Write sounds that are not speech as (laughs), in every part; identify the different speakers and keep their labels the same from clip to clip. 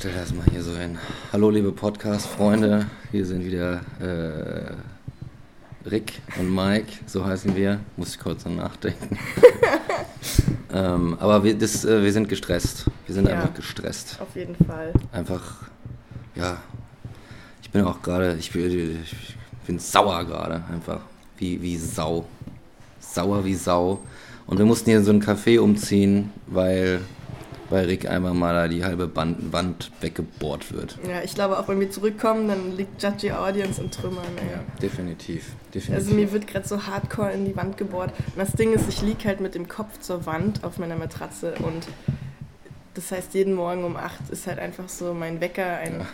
Speaker 1: stell das mal hier so hin. Hallo liebe Podcast-Freunde, hier sind wieder äh, Rick und Mike, so heißen wir. Muss ich kurz noch nachdenken. (laughs) ähm, aber wir, das, äh, wir sind gestresst. Wir sind
Speaker 2: Ja.
Speaker 1: einfach gestresst.
Speaker 2: Auf jeden Fall.
Speaker 1: Einfach, ja. Ich bin auch gerade, ich bin, ich bin sauer gerade, einfach. Wie, wie Sau. Sauer wie Sau. Und wir mussten hier in so ein Café umziehen, weil, weil Rick einmal mal da die halbe Band, Wand weggebohrt wird.
Speaker 2: Ja, ich glaube auch, wenn wir zurückkommen, dann liegt Judgy Audience in Trümmern. Ey.
Speaker 1: Ja, definitiv. definitiv.
Speaker 2: Also mir wird gerade so hardcore in die Wand gebohrt. Und das Ding ist, ich liege halt mit dem Kopf zur Wand auf meiner Matratze und das heißt, jeden Morgen um 8 ist halt einfach so mein Wecker, ein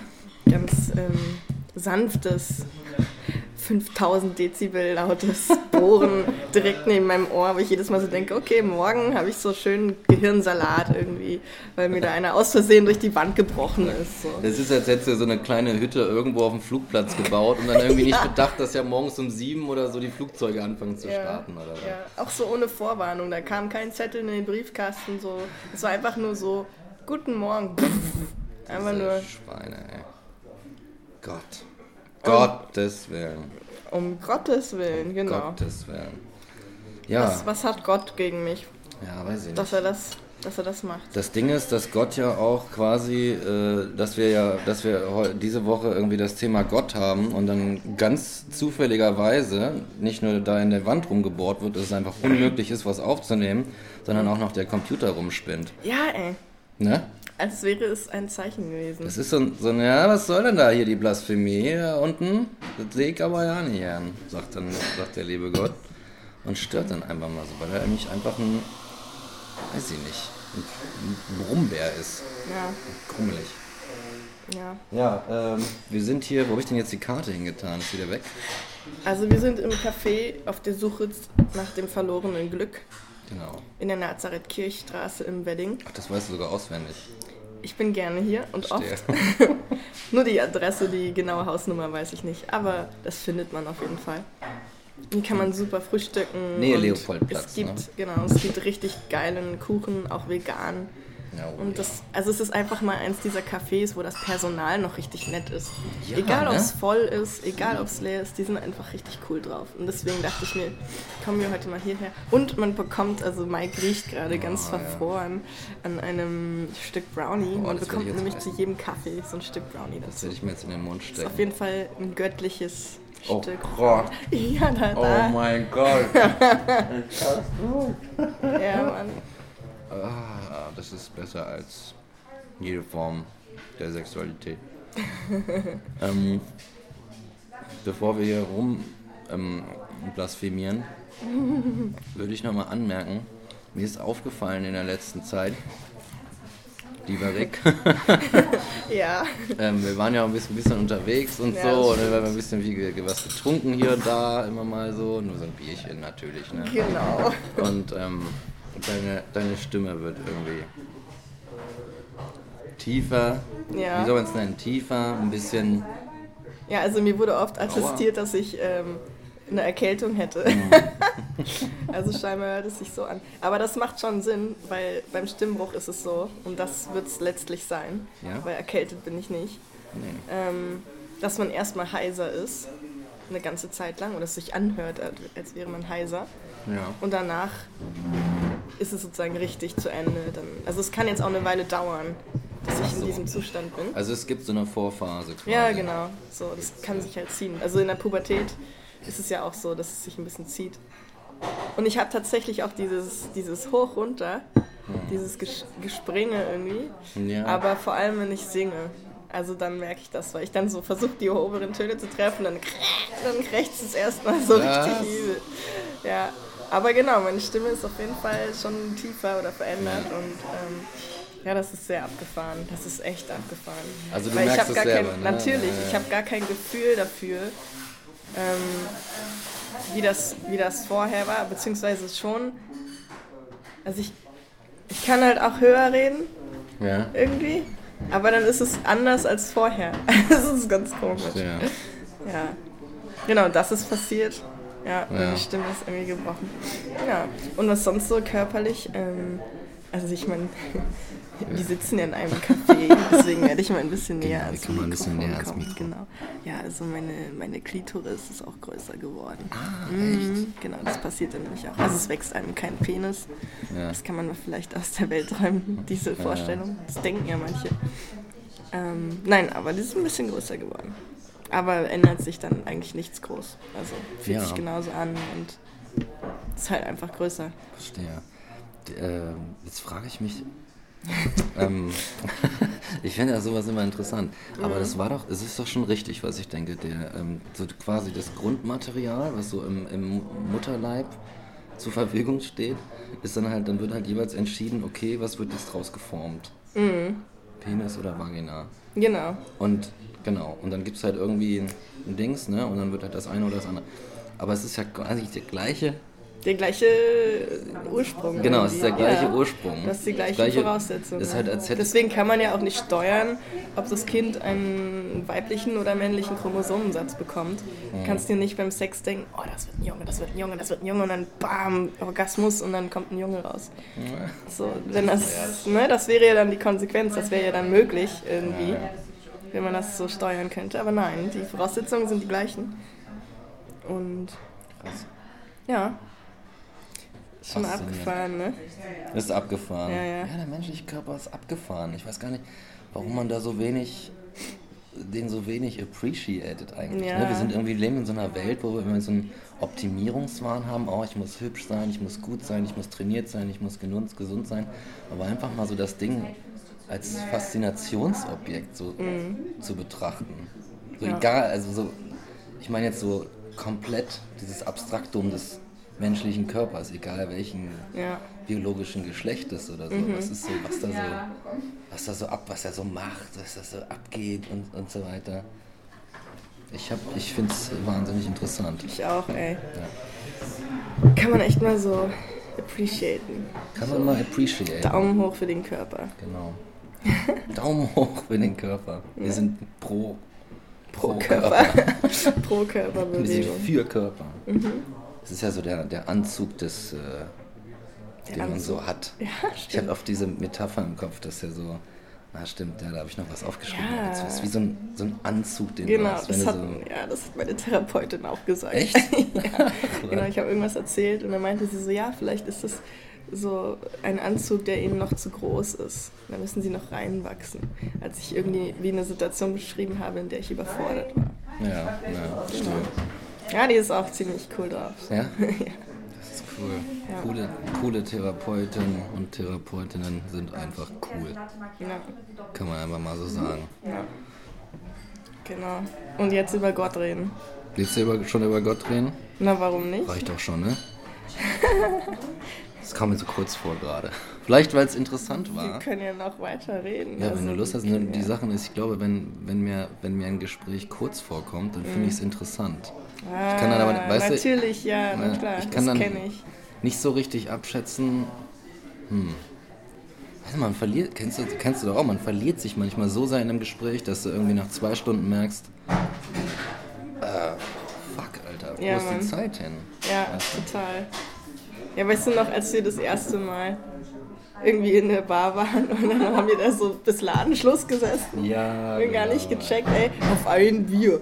Speaker 2: ganz ähm, sanftes, 5000 Dezibel lautes Bohren (laughs) direkt neben meinem Ohr, wo ich jedes Mal so denke, okay, morgen habe ich so schön Gehirnsalat irgendwie, weil mir da einer aus Versehen durch die Wand gebrochen ist. So.
Speaker 1: Das ist, als hättest du so eine kleine Hütte irgendwo auf dem Flugplatz gebaut und dann irgendwie nicht (laughs)
Speaker 2: Ja.
Speaker 1: bedacht, dass ja morgens um sieben oder so die Flugzeuge anfangen zu
Speaker 2: Ja,
Speaker 1: starten oder was.
Speaker 2: Ja, auch so ohne Vorwarnung. Da kam kein Zettel in den Briefkasten. So. Es war einfach nur so, guten Morgen. (laughs) Einfach
Speaker 1: Diese
Speaker 2: nur,
Speaker 1: Schweine, ey. Gott. Gottes Willen.
Speaker 2: um Gottes Willen, genau.
Speaker 1: Gottes Willen. Ja,
Speaker 2: Was, was hat Gott gegen mich,
Speaker 1: ja, weiß ich nicht.
Speaker 2: dass er das, dass er das macht?
Speaker 1: Das Ding ist, dass Gott ja auch quasi, äh, dass wir ja, dass wir diese Woche irgendwie das Thema Gott haben und dann ganz zufälligerweise nicht nur da in der Wand rumgebohrt wird, dass es einfach unmöglich ist, was aufzunehmen, sondern auch noch der Computer rumspinnt.
Speaker 2: Ja, ey.
Speaker 1: Ne?
Speaker 2: Als wäre es ein Zeichen gewesen.
Speaker 1: Das ist so, ein- so ein, ja, was soll denn da hier die Blasphemie hier unten? Das sehe ich aber ja nicht gern, sagt dann, sagt der liebe Gott. Und stört dann einfach mal so, weil er nämlich einfach ein, weiß ich nicht, ein, ein Brummbär ist.
Speaker 2: Ja,
Speaker 1: Krummelig.
Speaker 2: ja.
Speaker 1: Ja, ähm, wir sind hier, wo habe ich denn jetzt die Karte hingetan? Ist wieder weg?
Speaker 2: Also wir sind im Café auf der Suche nach dem verlorenen Glück
Speaker 1: Genau.
Speaker 2: in der Nazareth-Kirchstraße im Wedding.
Speaker 1: Ach, das weißt du sogar auswendig.
Speaker 2: Ich bin gerne hier und
Speaker 1: Verstehe.
Speaker 2: oft. (laughs) Nur die Adresse, die genaue Hausnummer weiß ich nicht, aber das findet man auf jeden Fall. Hier kann man super frühstücken.
Speaker 1: Nähe
Speaker 2: und
Speaker 1: Leopoldplatz,
Speaker 2: Es gibt,
Speaker 1: ne?
Speaker 2: genau, es gibt richtig geilen Kuchen, auch vegan.
Speaker 1: Ja, oh,
Speaker 2: Und das, also es ist einfach mal eins dieser Cafés, wo das Personal noch richtig nett ist.
Speaker 1: Ja,
Speaker 2: egal, ob
Speaker 1: ne?
Speaker 2: es voll ist, egal, ob es leer ist, die sind einfach richtig cool drauf. Und deswegen dachte ich mir, kommen wir heute mal hierher. Und man bekommt, also Mike riecht gerade ganz
Speaker 1: Oh, ja.
Speaker 2: verfroren an einem Stück Brownie.
Speaker 1: Oh,
Speaker 2: man
Speaker 1: das
Speaker 2: bekommt nämlich zu jedem Kaffee so ein Stück Brownie
Speaker 1: Das
Speaker 2: dazu.
Speaker 1: werde ich mir jetzt in den Mund
Speaker 2: Das ist auf
Speaker 1: stecken.
Speaker 2: jeden Fall ein göttliches
Speaker 1: Oh
Speaker 2: Stück.
Speaker 1: Gott. (laughs)
Speaker 2: Ja, da,
Speaker 1: Oh
Speaker 2: da.
Speaker 1: mein Gott. (laughs)
Speaker 2: ja, Mann.
Speaker 1: Ah, das ist besser als jede Form der Sexualität. (laughs) ähm, bevor wir hier rum ähm, blasphemieren, würde ich nochmal anmerken, mir ist aufgefallen in der letzten Zeit, lieber Rick, (laughs)
Speaker 2: Ja.
Speaker 1: ähm, wir waren ja auch ein bisschen, bisschen unterwegs und
Speaker 2: Ja,
Speaker 1: so, und dann haben wir ein bisschen wie was getrunken hier und da, immer mal so, nur so ein Bierchen natürlich, ne?
Speaker 2: Genau.
Speaker 1: Und ähm, deine, deine Stimme wird irgendwie tiefer.
Speaker 2: Ja.
Speaker 1: Wie soll man es nennen? Tiefer, ein bisschen.
Speaker 2: Ja, also mir wurde oft attestiert, dass ich ähm, eine Erkältung hätte.
Speaker 1: Mhm. (laughs)
Speaker 2: also scheinbar hört es sich so an. Aber das macht schon Sinn, weil beim Stimmbruch ist es so, und das wird es letztlich sein,
Speaker 1: Ja.
Speaker 2: weil erkältet bin ich nicht,
Speaker 1: Nee.
Speaker 2: ähm, dass man erstmal heiser ist, eine ganze Zeit lang, oder es sich anhört, als- als wäre man heiser.
Speaker 1: Ja.
Speaker 2: Und danach ist es sozusagen richtig zu Ende. Dann, also es kann jetzt auch eine Weile dauern, dass ich
Speaker 1: so.
Speaker 2: in diesem Zustand bin.
Speaker 1: Also es gibt so eine Vorphase quasi.
Speaker 2: Ja, genau. So, das kann sich halt ziehen. Also in der Pubertät ist es ja auch so, dass es sich ein bisschen zieht. Und ich habe tatsächlich auch dieses, dieses Hoch runter, dieses Ges Gespringe irgendwie.
Speaker 1: Ja.
Speaker 2: Aber vor allem, wenn ich singe. Also dann merke ich das, weil ich dann so versuche, die oberen Töne zu treffen, dann, dann krächzt es erstmal so
Speaker 1: Was?
Speaker 2: richtig übel. Ja. Aber genau, meine Stimme ist auf jeden Fall schon tiefer oder verändert und ähm, ja, das ist sehr abgefahren. Das ist echt abgefahren.
Speaker 1: Also du
Speaker 2: Weil ich
Speaker 1: merkst
Speaker 2: hab
Speaker 1: es
Speaker 2: gar
Speaker 1: selber,
Speaker 2: kein,
Speaker 1: ne?
Speaker 2: Natürlich, ich habe gar kein Gefühl dafür, ähm, wie, das, wie das vorher war, beziehungsweise schon. Also ich, ich kann halt auch höher reden,
Speaker 1: Ja.
Speaker 2: irgendwie, aber dann ist es anders als vorher. (laughs) das ist ganz komisch.
Speaker 1: ja.
Speaker 2: Ja. Genau, das ist passiert. Ja,
Speaker 1: Ja.
Speaker 2: meine Stimme ist irgendwie gebrochen. Ja. Und was sonst so körperlich? Ähm, Also ich meine, (laughs) wir sitzen ja in einem Café, deswegen werde ich mal ein bisschen näher
Speaker 1: Genau,
Speaker 2: ans
Speaker 1: kommen ein bisschen
Speaker 2: Mikrofon
Speaker 1: näher
Speaker 2: kommen.
Speaker 1: Mikro.
Speaker 2: Genau. Ja, also meine, meine Klitoris ist auch größer geworden.
Speaker 1: Ah,
Speaker 2: Mhm, Genau, das passiert dann nämlich auch. Also es wächst einem kein Penis.
Speaker 1: Ja.
Speaker 2: Das kann man vielleicht aus der Welt räumen, diese Vorstellung. Das denken ja manche. Ähm, nein, aber die ist ein bisschen größer geworden. Aber ändert sich dann eigentlich nichts groß. Also fühlt
Speaker 1: Ja.
Speaker 2: sich genauso an und ist halt einfach größer.
Speaker 1: Verstehe. Äh, jetzt frage ich mich. (laughs) ähm, (laughs) ich finde ja sowas immer interessant. Aber das war doch, es ist doch schon richtig, was ich denke. Der, ähm, so quasi das Grundmaterial, was so im, im Mutterleib zur Verfügung steht, ist dann halt, dann wird halt jeweils entschieden, okay, was wird jetzt draus geformt? Penis oder Vagina?
Speaker 2: Genau.
Speaker 1: Und genau, und dann gibt es halt irgendwie ein, Dings, ne? Und dann wird halt das eine oder das andere. Aber es ist ja quasi der gleiche
Speaker 2: Der gleiche Ursprung.
Speaker 1: Genau, es ist der gleiche
Speaker 2: Ja,
Speaker 1: Ursprung.
Speaker 2: Das ist die gleiche,
Speaker 1: gleiche-
Speaker 2: Voraussetzung.
Speaker 1: ist halt, als
Speaker 2: Deswegen kann man ja auch nicht steuern, ob das Kind einen weiblichen oder männlichen Chromosomensatz bekommt. Du kannst dir nicht beim Sex denken, oh, das wird ein Junge, das wird ein Junge, das wird ein Junge und dann bam, Orgasmus und dann kommt ein Junge raus. So, wenn das, ne, das wäre ja dann die Konsequenz, das wäre ja dann möglich irgendwie, wenn man das so steuern könnte. Aber nein, die Voraussetzungen sind die gleichen. Und
Speaker 1: Krass.
Speaker 2: ja, schon
Speaker 1: Faszinierend.
Speaker 2: abgefahren, ne?
Speaker 1: Ist abgefahren.
Speaker 2: Ja, ja.
Speaker 1: der menschliche Körper ist abgefahren. Ich weiß gar nicht, warum man da so wenig, den so wenig appreciated eigentlich.
Speaker 2: Ja.
Speaker 1: Ne? Wir sind irgendwie leben in so einer Welt, wo wir immer so einen Optimierungswahn haben. Oh, ich muss hübsch sein, ich muss gut sein, ich muss trainiert sein, ich muss gesund sein. Aber einfach mal so das Ding als Faszinationsobjekt so zu betrachten. So
Speaker 2: Ja.
Speaker 1: egal, also so, ich meine jetzt so komplett dieses Abstraktum des menschlichen Körpers, egal welchen
Speaker 2: Ja.
Speaker 1: biologischen Geschlechtes oder so. Was ist so, was da so, was da so ab, was er so macht, was da so abgeht und, und so weiter. Ich hab, ich finde es wahnsinnig interessant.
Speaker 2: Ich auch, ey. Kann man echt mal so appreciaten.
Speaker 1: Kann man mal appreciate.
Speaker 2: Daumen hoch für den Körper.
Speaker 1: Genau. Daumen hoch für den Körper. Wir sind pro,
Speaker 2: Pro
Speaker 1: pro
Speaker 2: Körper. (laughs) Pro
Speaker 1: Wir sind
Speaker 2: Körperbewegung.
Speaker 1: für Körper. Das ist ja so der, der Anzug, des, äh, den man
Speaker 2: Anzug.
Speaker 1: so hat.
Speaker 2: Ja,
Speaker 1: Ich habe oft diese Metapher im Kopf, dass ja so, ah stimmt, ja, da habe ich noch was aufgeschrieben.
Speaker 2: Ja.
Speaker 1: Das ist wie so ein, so ein Anzug, den
Speaker 2: Genau,
Speaker 1: du hast. wenn
Speaker 2: das hat,
Speaker 1: so,
Speaker 2: ja, das hat meine Therapeutin auch gesagt.
Speaker 1: Echt? (laughs)
Speaker 2: ja, (laughs) genau, ich habe irgendwas erzählt und dann meinte sie so, ja, vielleicht ist das so ein Anzug, der ihnen noch zu groß ist. Da müssen sie noch reinwachsen. Als ich irgendwie wie eine Situation beschrieben habe, in der ich überfordert war.
Speaker 1: ja, ja, stimmt.
Speaker 2: Ja, die ist auch ziemlich cool drauf.
Speaker 1: Ja? (laughs) Das ist cool.
Speaker 2: Ja.
Speaker 1: Coole, coole Therapeutinnen und Therapeutinnen sind einfach cool.
Speaker 2: Ja,
Speaker 1: Kann man einfach mal so sagen.
Speaker 2: ja. Genau. Und jetzt über Gott reden.
Speaker 1: Willst du über, schon über Gott reden?
Speaker 2: Na, warum nicht?
Speaker 1: Reicht doch schon, ne? (laughs) Das kam mir so kurz vor gerade. Vielleicht, weil es interessant
Speaker 2: Wir
Speaker 1: war.
Speaker 2: können ja noch weiter reden.
Speaker 1: Ja,
Speaker 2: Also,
Speaker 1: wenn du Lust hast.
Speaker 2: wir können
Speaker 1: die
Speaker 2: ja-
Speaker 1: Sache ist, ich glaube, wenn, wenn, mir, wenn mir ein Gespräch kurz vorkommt, dann finde ich es interessant.
Speaker 2: Ah,
Speaker 1: kann dann aber- weißt du-
Speaker 2: natürlich, ja, na
Speaker 1: Ja,
Speaker 2: klar,
Speaker 1: ich kann
Speaker 2: das
Speaker 1: dann-
Speaker 2: kenne ich.
Speaker 1: Nicht so richtig abschätzen. Hm. Also man verliert, kennst du, kennst du doch auch, man verliert sich manchmal so sehr in einem Gespräch, dass du irgendwie nach zwei Stunden merkst, äh, fuck, Alter, wo
Speaker 2: Ja,
Speaker 1: ist
Speaker 2: Mann.
Speaker 1: die Zeit hin?
Speaker 2: Ja, total. Ja, weißt du noch, als wir das erste Mal irgendwie in der Bar waren und dann haben wir da so bis Ladenschluss gesessen.
Speaker 1: Ja,
Speaker 2: Wir haben gar
Speaker 1: genau.
Speaker 2: nicht gecheckt, ey, auf ein Bier.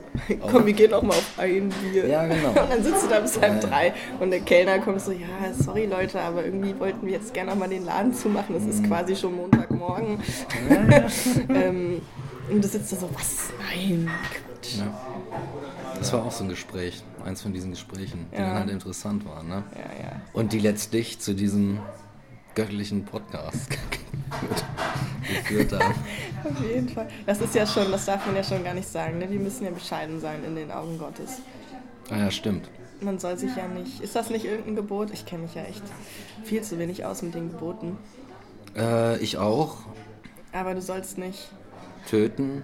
Speaker 2: Komm, wir gehen auch mal auf ein Bier.
Speaker 1: Ja, genau.
Speaker 2: Und dann sitzt du da bis halb
Speaker 1: Ja.
Speaker 2: drei und der Kellner kommt so, ja, sorry Leute, aber irgendwie wollten wir jetzt gerne noch mal den Laden zumachen. Das ist
Speaker 1: Mhm.
Speaker 2: quasi schon Montagmorgen. (laughs) ähm, und du sitzt da so, was? Nein, Quatsch.
Speaker 1: Ja. Das war auch so ein Gespräch, eins von diesen Gesprächen, die
Speaker 2: Ja.
Speaker 1: dann halt interessant waren. Ne?
Speaker 2: Ja, ja.
Speaker 1: Und die letztlich zu diesem göttlichen Podcast (laughs) geführt haben. (laughs)
Speaker 2: Auf jeden Fall. Das ist ja schon, das darf man ja schon gar nicht sagen. Ne? Wir müssen ja bescheiden sein in den Augen Gottes.
Speaker 1: Ah ja, stimmt.
Speaker 2: Man soll sich ja nicht. Ist das nicht irgendein Gebot? Ich kenne mich ja echt viel zu wenig aus mit den Geboten.
Speaker 1: Äh, ich auch.
Speaker 2: Aber du sollst nicht.
Speaker 1: Töten.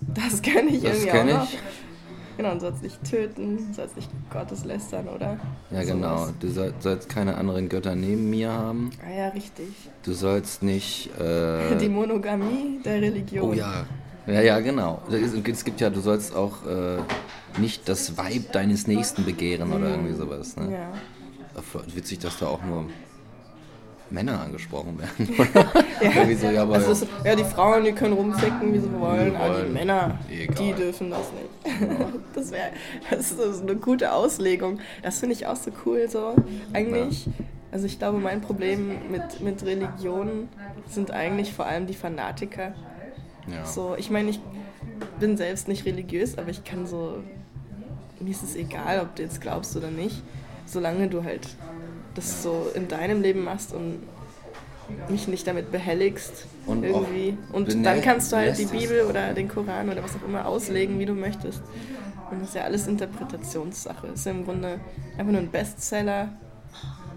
Speaker 2: Das kenne ich
Speaker 1: Das
Speaker 2: irgendwie
Speaker 1: kenn
Speaker 2: auch noch. Genau, du sollst nicht töten, du sollst nicht Gottes lästern, oder?
Speaker 1: Ja,
Speaker 2: Sowas.
Speaker 1: genau. Du soll, sollst keine anderen Götter neben mir haben.
Speaker 2: Ah ja, richtig.
Speaker 1: Du sollst nicht. Äh, (laughs)
Speaker 2: Die Monogamie der Religion.
Speaker 1: oh ja. Ja, ja, genau. Es gibt ja, du sollst auch äh, nicht das Weib deines Nächsten begehren oder irgendwie sowas. Ne?
Speaker 2: Ja.
Speaker 1: Witzig, dass da auch nur Männer angesprochen werden. (laughs) ja.
Speaker 2: So, ja, aber ist, ja, die Frauen, die können rumficken, wie sie wollen, aber die Männer, Egal. die dürfen das nicht. (laughs) das wäre das ist eine gute Auslegung. Das finde ich auch so cool, so eigentlich. Ja. Also ich glaube, mein Problem mit, mit Religion sind eigentlich vor allem die Fanatiker. Ja. So, ich meine, ich bin selbst nicht religiös, aber ich kann so, mir ist es egal, ob du jetzt glaubst oder nicht, solange du halt das so in deinem Leben machst und mich nicht damit behelligst und irgendwie. Und dann kannst du halt die Bibel oder den Koran oder was auch immer auslegen, wie du möchtest. Und das ist ja alles Interpretationssache. Das ist ja im Grunde einfach nur ein Bestseller,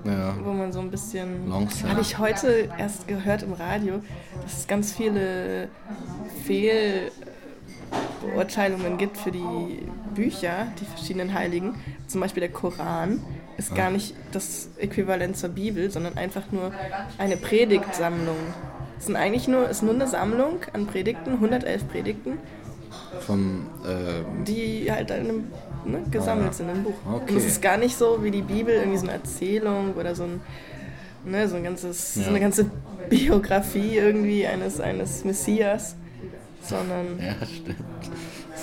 Speaker 2: ja. wo man so ein bisschen. Habe ich heute erst gehört im Radio, dass es ganz viele Fehlbeurteilungen gibt für die Bücher, die verschiedenen Heiligen. Zum Beispiel der Koran ist gar nicht das Äquivalent zur Bibel, sondern einfach nur eine Predigtsammlung. Es sind eigentlich nur, ist nur eine Sammlung an Predigten, 111 Predigten.
Speaker 1: Vom,
Speaker 2: äh, die halt in einem, ne, gesammelt ah, sind im Buch. Okay. Und es ist gar nicht so wie die Bibel, irgendwie so eine Erzählung oder so ein, ne, so ein ganzes, ja. so eine ganze (laughs) Biografie irgendwie eines, eines Messias, sondern.
Speaker 1: Ja, stimmt.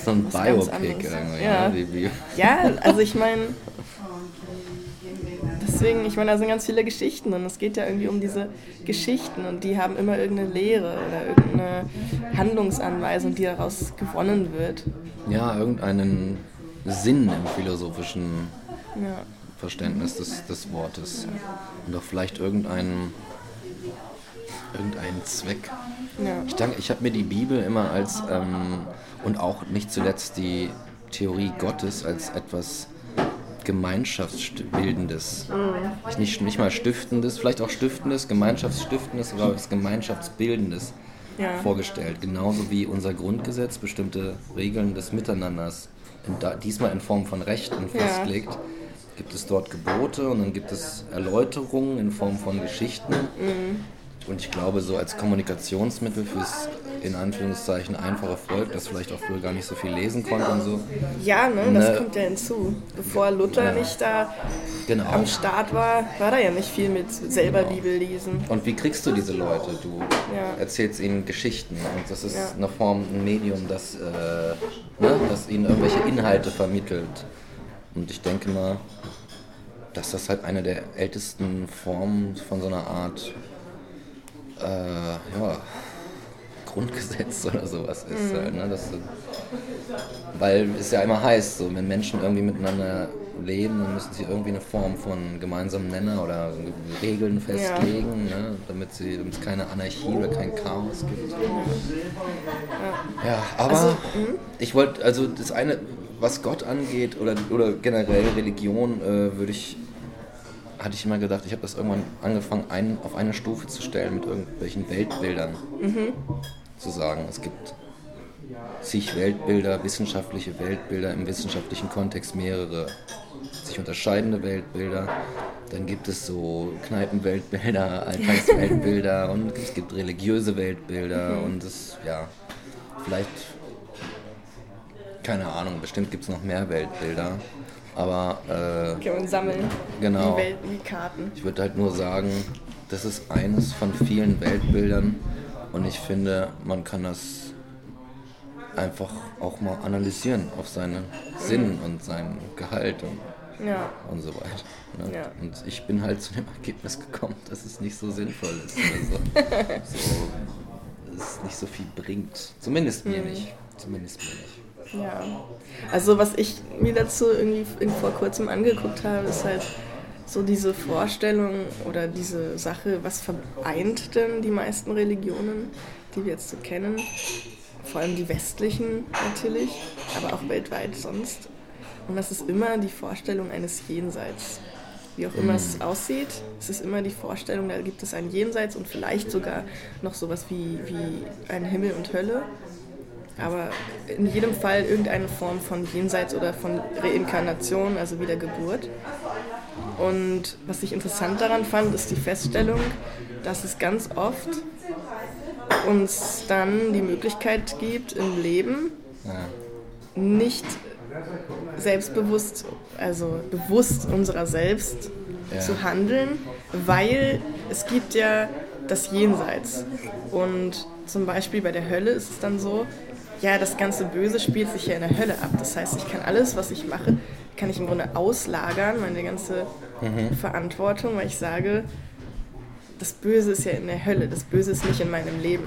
Speaker 1: So ein Biopic irgendwie.
Speaker 2: Ja. Ne, ja, also ich meine (laughs) deswegen, ich meine, da sind ganz viele Geschichten und es geht ja irgendwie um diese Geschichten und die haben immer irgendeine Lehre oder irgendeine Handlungsanweisung, die daraus gewonnen wird.
Speaker 1: Ja, irgendeinen Sinn im philosophischen ja. Verständnis des, des Wortes. Und auch vielleicht irgendeinen irgendeinen Zweck. Ja. Ich denke, ich habe mir die Bibel immer als ähm, und auch nicht zuletzt die Theorie Gottes als etwas Gemeinschaftsbildendes. Mhm. Nicht, nicht mal Stiftendes, vielleicht auch Stiftendes, Gemeinschaftsstiftendes, aber was Gemeinschaftsbildendes ja. vorgestellt. Genauso wie unser Grundgesetz bestimmte Regeln des Miteinanders, in, diesmal in Form von Rechten festlegt. Ja. Gibt es dort Gebote und dann gibt es Erläuterungen in Form von Geschichten. Mhm. Und ich glaube, so als Kommunikationsmittel fürs in Anführungszeichen einfache Volk, das vielleicht auch früher gar nicht so viel lesen konnte und so.
Speaker 2: Ja, ne, ne das kommt ja hinzu. Bevor Luther ja. nicht da genau. am Start war, war da ja nicht viel mit selber genau. Bibel lesen.
Speaker 1: Und wie kriegst du diese Leute? Du ja. erzählst ihnen Geschichten und das ist ja. eine Form, ein Medium, das, äh, ne, das ihnen irgendwelche Inhalte vermittelt. Und ich denke mal, dass das halt eine der ältesten Formen von so einer Art äh, ja, Grundgesetz (laughs) oder sowas ist. Mhm. Halt, ne? das, weil es ja immer heißt, so, wenn Menschen irgendwie miteinander leben, dann müssen sie irgendwie eine Form von gemeinsamen Nenner oder Regeln festlegen, ja. ne? damit, sie, damit es keine Anarchie oder kein Chaos gibt. Ja, ja aber also, hm? ich wollte, also das eine, was Gott angeht oder, oder generell Religion, äh, würde ich hatte ich immer gedacht, ich habe das irgendwann angefangen, ein, auf eine Stufe zu stellen mit irgendwelchen Weltbildern. Mhm. Zu sagen, es gibt zig Weltbilder, wissenschaftliche Weltbilder, im wissenschaftlichen Kontext mehrere sich unterscheidende Weltbilder. Dann gibt es so Kneipenweltbilder, (laughs) Alltagsweltbilder und es gibt religiöse Weltbilder mhm. und es, ja, vielleicht, keine Ahnung, bestimmt gibt es noch mehr Weltbilder. Aber. Äh,
Speaker 2: okay, und sammeln.
Speaker 1: Genau.
Speaker 2: Wie, Welt, wie Karten.
Speaker 1: Ich würde halt nur sagen, das ist eines von vielen Weltbildern und ich finde, man kann das einfach auch mal analysieren auf seinen Sinn und sein Gehalt und, ja. und so weiter. Ne? Ja. Und ich bin halt zu dem (laughs) Ergebnis gekommen, dass es nicht so sinnvoll ist. Also, so, (laughs) dass es nicht so viel bringt. Zumindest mir mhm. nicht. Zumindest mir nicht.
Speaker 2: Ja. Also was ich mir dazu irgendwie vor kurzem angeguckt habe, ist halt so diese Vorstellung oder diese Sache, was vereint denn die meisten Religionen, die wir jetzt so kennen, vor allem die westlichen natürlich, aber auch weltweit sonst. Und das ist immer die Vorstellung eines Jenseits. Wie auch immer mhm. es aussieht, es ist immer die Vorstellung, da gibt es ein Jenseits und vielleicht sogar noch sowas wie, wie ein Himmel und Hölle aber in jedem Fall irgendeine Form von Jenseits oder von Reinkarnation, also Wiedergeburt. Und was ich interessant daran fand, ist die Feststellung, dass es ganz oft uns dann die Möglichkeit gibt, im Leben nicht selbstbewusst, also bewusst unserer selbst ja. zu handeln, weil es gibt ja das Jenseits. Und zum Beispiel bei der Hölle ist es dann so, ja, das ganze Böse spielt sich ja in der Hölle ab. Das heißt, ich kann alles, was ich mache, kann ich im Grunde auslagern, meine ganze mhm. Verantwortung, weil ich sage, das Böse ist ja in der Hölle, das Böse ist nicht in meinem Leben.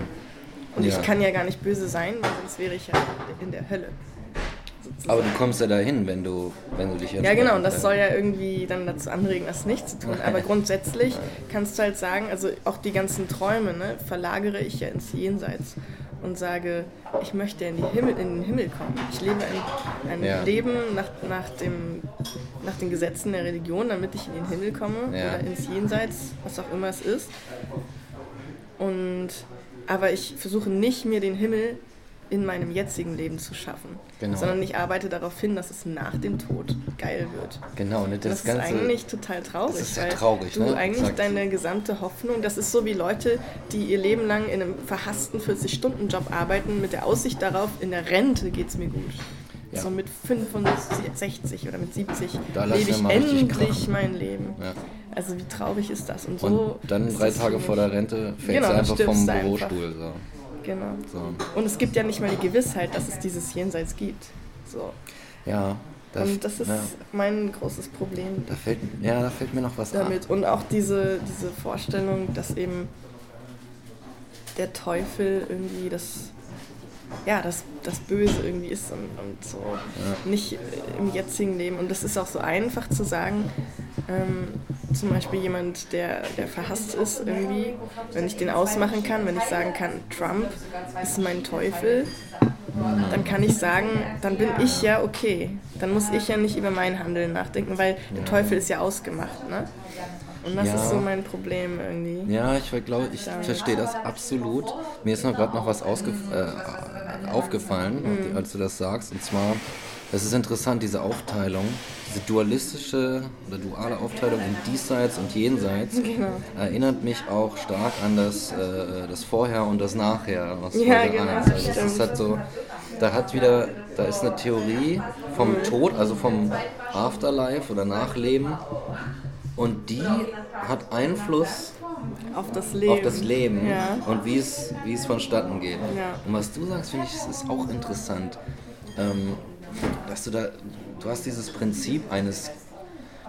Speaker 2: Und ja. ich kann ja gar nicht böse sein, weil sonst wäre ich ja in der Hölle.
Speaker 1: Sozusagen. Aber du kommst ja dahin, wenn du, wenn du dich
Speaker 2: Ja, genau, und das soll ja irgendwie dann dazu anregen, das nicht zu tun. Aber grundsätzlich kannst du halt sagen, also auch die ganzen Träume ne, verlagere ich ja ins Jenseits und sage, ich möchte in, Himmel, in den Himmel kommen. Ich lebe ein, ein ja. Leben nach, nach, dem, nach den Gesetzen der Religion, damit ich in den Himmel komme ja. oder ins Jenseits, was auch immer es ist. Und, aber ich versuche nicht, mir den Himmel in meinem jetzigen Leben zu schaffen, genau. sondern ich arbeite darauf hin, dass es nach dem Tod geil wird.
Speaker 1: Genau,
Speaker 2: und das, das ist eigentlich total traurig, das
Speaker 1: ist weil traurig,
Speaker 2: du
Speaker 1: ne?
Speaker 2: eigentlich Exakt. deine gesamte Hoffnung, das ist so wie Leute, die ihr Leben lang in einem verhassten 40-Stunden-Job arbeiten, mit der Aussicht darauf, in der Rente geht es mir gut. Ja. So mit 65 oder mit 70 lebe ich endlich mein Leben. Ja. Also wie traurig ist das? Und, so
Speaker 1: und dann drei Tage vor der Rente fällst genau, du einfach vom Bürostuhl. So.
Speaker 2: Genau. So. Und es gibt ja nicht mal die Gewissheit, dass es dieses Jenseits gibt. So.
Speaker 1: Ja.
Speaker 2: Das, und das ist ja. mein großes Problem.
Speaker 1: Da fällt, ja, da fällt mir noch was
Speaker 2: damit. An. Und auch diese, diese Vorstellung, dass eben der Teufel irgendwie das, ja, das, das Böse irgendwie ist und, und so ja. nicht im jetzigen Leben. Und das ist auch so einfach zu sagen, ähm, zum Beispiel jemand, der, der verhasst ist irgendwie, wenn ich den ausmachen kann, wenn ich sagen kann, Trump ist mein Teufel, dann kann ich sagen, dann bin ich ja okay. Dann muss ich ja nicht über mein Handeln nachdenken, weil der Teufel ist ja ausgemacht. Ne? Und das ja. ist so mein Problem irgendwie.
Speaker 1: Ja, ich glaube, ich verstehe das absolut. Mir ist noch gerade noch was äh, aufgefallen, mhm. als du das sagst. Und zwar, es ist interessant, diese Aufteilung diese dualistische oder duale Aufteilung in Diesseits und Jenseits (laughs) genau. erinnert mich auch stark an das, äh, das Vorher und das Nachher aus
Speaker 2: ja, Folge genau, 1.
Speaker 1: Also das ist halt so, da hat wieder, da ist eine Theorie vom mhm. Tod, also vom Afterlife oder Nachleben und die hat Einfluss
Speaker 2: auf das Leben,
Speaker 1: auf das Leben ja. und wie es, wie es vonstatten geht. Ja. Und was du sagst, finde ich, ist auch interessant. Ähm, dass du da, du hast dieses Prinzip eines,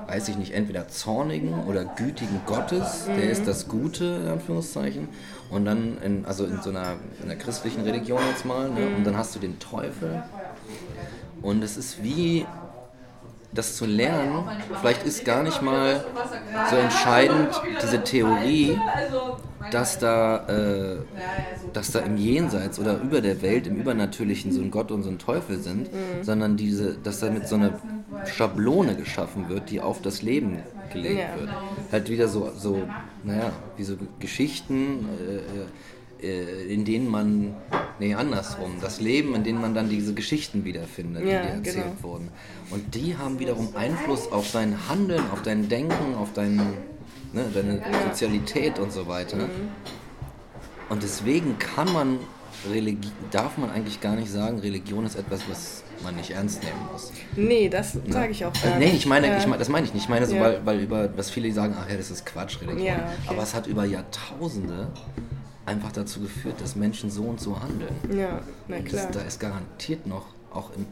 Speaker 1: weiß ich nicht, entweder zornigen oder gütigen Gottes, mhm. der ist das Gute, in Anführungszeichen, und dann, in, also in so einer, in einer christlichen Religion jetzt mal, ne? und dann hast du den Teufel. Und es ist wie, das zu lernen, vielleicht ist gar nicht mal so entscheidend diese Theorie, dass da, äh, dass da im Jenseits oder über der Welt, im Übernatürlichen so ein Gott und so ein Teufel sind, mhm. sondern diese, dass da mit so einer Schablone geschaffen wird, die auf das Leben gelegt ja. wird. Halt wieder so, so, naja, wie so Geschichten, äh, äh, in denen man, nee, andersrum, das Leben, in dem man dann diese Geschichten wiederfindet, ja, die erzählt genau. wurden. Und die haben wiederum Einfluss auf dein Handeln, auf dein Denken, auf dein ne, deine Sozialität und so weiter. Mhm. Und deswegen kann man, Religi darf man eigentlich gar nicht sagen, Religion ist etwas, was man nicht ernst nehmen muss.
Speaker 2: Nee, das ne? sage ich auch gar
Speaker 1: äh, Nee, ich meine, ich meine, das meine ich nicht. Ich meine so, ja. weil, weil über, was viele sagen, ach ja, das ist Quatsch, Religion. Ja, okay. Aber es hat über Jahrtausende einfach dazu geführt, dass Menschen so und so handeln.
Speaker 2: Ja, na klar.
Speaker 1: Das, da ist garantiert noch, auch im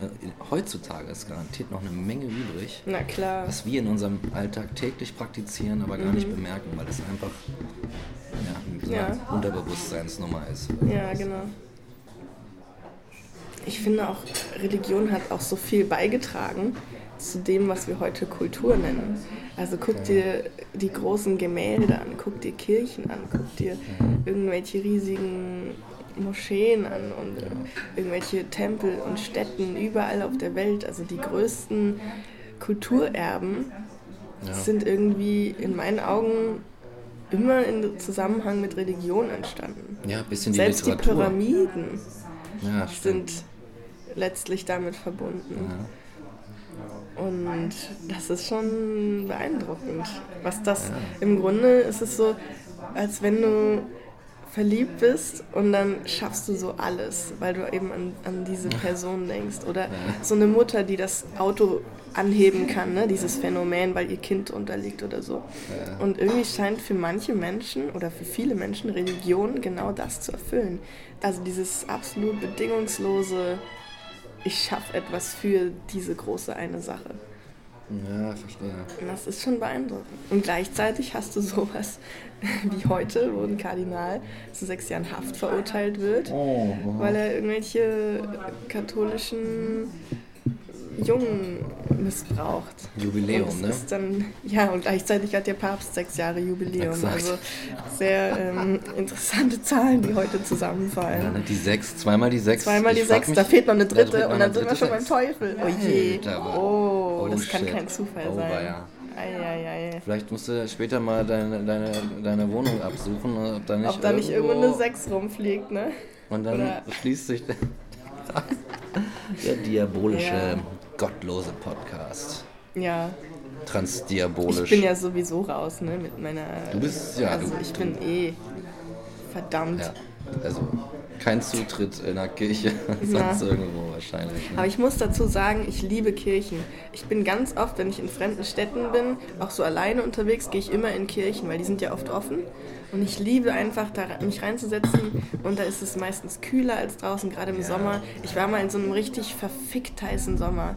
Speaker 1: äh, heutzutage ist garantiert noch eine Menge übrig,
Speaker 2: Na klar.
Speaker 1: was wir in unserem Alltag täglich praktizieren, aber gar mhm. nicht bemerken, weil es einfach ja, so ja. eine Unterbewusstseinsnummer ist.
Speaker 2: Ja, genau. Ich finde auch, Religion hat auch so viel beigetragen zu dem, was wir heute Kultur nennen. Also guck dir die großen Gemälde an, guck dir Kirchen an, guck dir mhm. irgendwelche riesigen Moscheen an und irgendwelche Tempel und Städten überall auf der Welt. Also die größten Kulturerben ja. sind irgendwie in meinen Augen immer in Zusammenhang mit Religion entstanden.
Speaker 1: Ja, bisschen
Speaker 2: die Selbst
Speaker 1: Literatur.
Speaker 2: die Pyramiden ja, sind letztlich damit verbunden. Ja. Und das ist schon beeindruckend. Was das ja. im Grunde ist es so, als wenn du verliebt bist und dann schaffst du so alles, weil du eben an, an diese Person denkst. Oder so eine Mutter, die das Auto anheben kann, ne? dieses Phänomen, weil ihr Kind unterliegt oder so. Und irgendwie scheint für manche Menschen oder für viele Menschen Religion genau das zu erfüllen. Also dieses absolut bedingungslose, ich schaffe etwas für diese große eine Sache.
Speaker 1: Ja, verstehe.
Speaker 2: Und das ist schon beeindruckend. Und gleichzeitig hast du sowas (laughs) wie heute, wo ein Kardinal zu sechs Jahren Haft verurteilt wird,
Speaker 1: Oh,
Speaker 2: weil er irgendwelche katholischen Jungen missbraucht.
Speaker 1: Jubiläum, ne?
Speaker 2: Ist dann, ja, und gleichzeitig hat der Papst sechs Jahre Jubiläum.
Speaker 1: Exakt.
Speaker 2: Also sehr ähm, interessante Zahlen, die heute
Speaker 1: Ja,
Speaker 2: zusammenfallen.
Speaker 1: ne, die sechs, zweimal die sechs.
Speaker 2: Zweimal die sechs,
Speaker 1: mich-
Speaker 2: da fehlt noch eine dritte und dann sind wir schon beim
Speaker 1: Sechs.
Speaker 2: Teufel. Oh je. Oh,
Speaker 1: oh
Speaker 2: das kann
Speaker 1: shit.
Speaker 2: kein Zufall
Speaker 1: Oh,
Speaker 2: sein. Eieiei.
Speaker 1: Vielleicht musst du später mal deine, deine, deine Wohnung absuchen, ob da nicht,
Speaker 2: Ob da nicht irgendwo eine 6 rumfliegt, ne?
Speaker 1: Und dann
Speaker 2: oder-
Speaker 1: schließt sich der, (laughs) der diabolische,
Speaker 2: Ja.
Speaker 1: Gottlose Podcast.
Speaker 2: Ja,
Speaker 1: Transdiabolisch.
Speaker 2: ich bin ja sowieso raus, ne? Mit meiner.
Speaker 1: Du bist- ja,
Speaker 2: Also
Speaker 1: du-
Speaker 2: ich
Speaker 1: du-
Speaker 2: bin eh verdammt.
Speaker 1: Ja, also kein Zutritt in der Kirche, (laughs) sonst irgendwo wahrscheinlich. Ne?
Speaker 2: Aber ich muss dazu sagen, ich liebe Kirchen. Ich bin ganz oft, wenn ich in fremden Städten bin, auch so alleine unterwegs, gehe ich immer in Kirchen, weil die sind ja oft offen. Und ich liebe einfach, da mich reinzusetzen. Und da ist es meistens kühler als draußen, gerade im Sommer. Ich war mal in so einem richtig verfickt heißen Sommer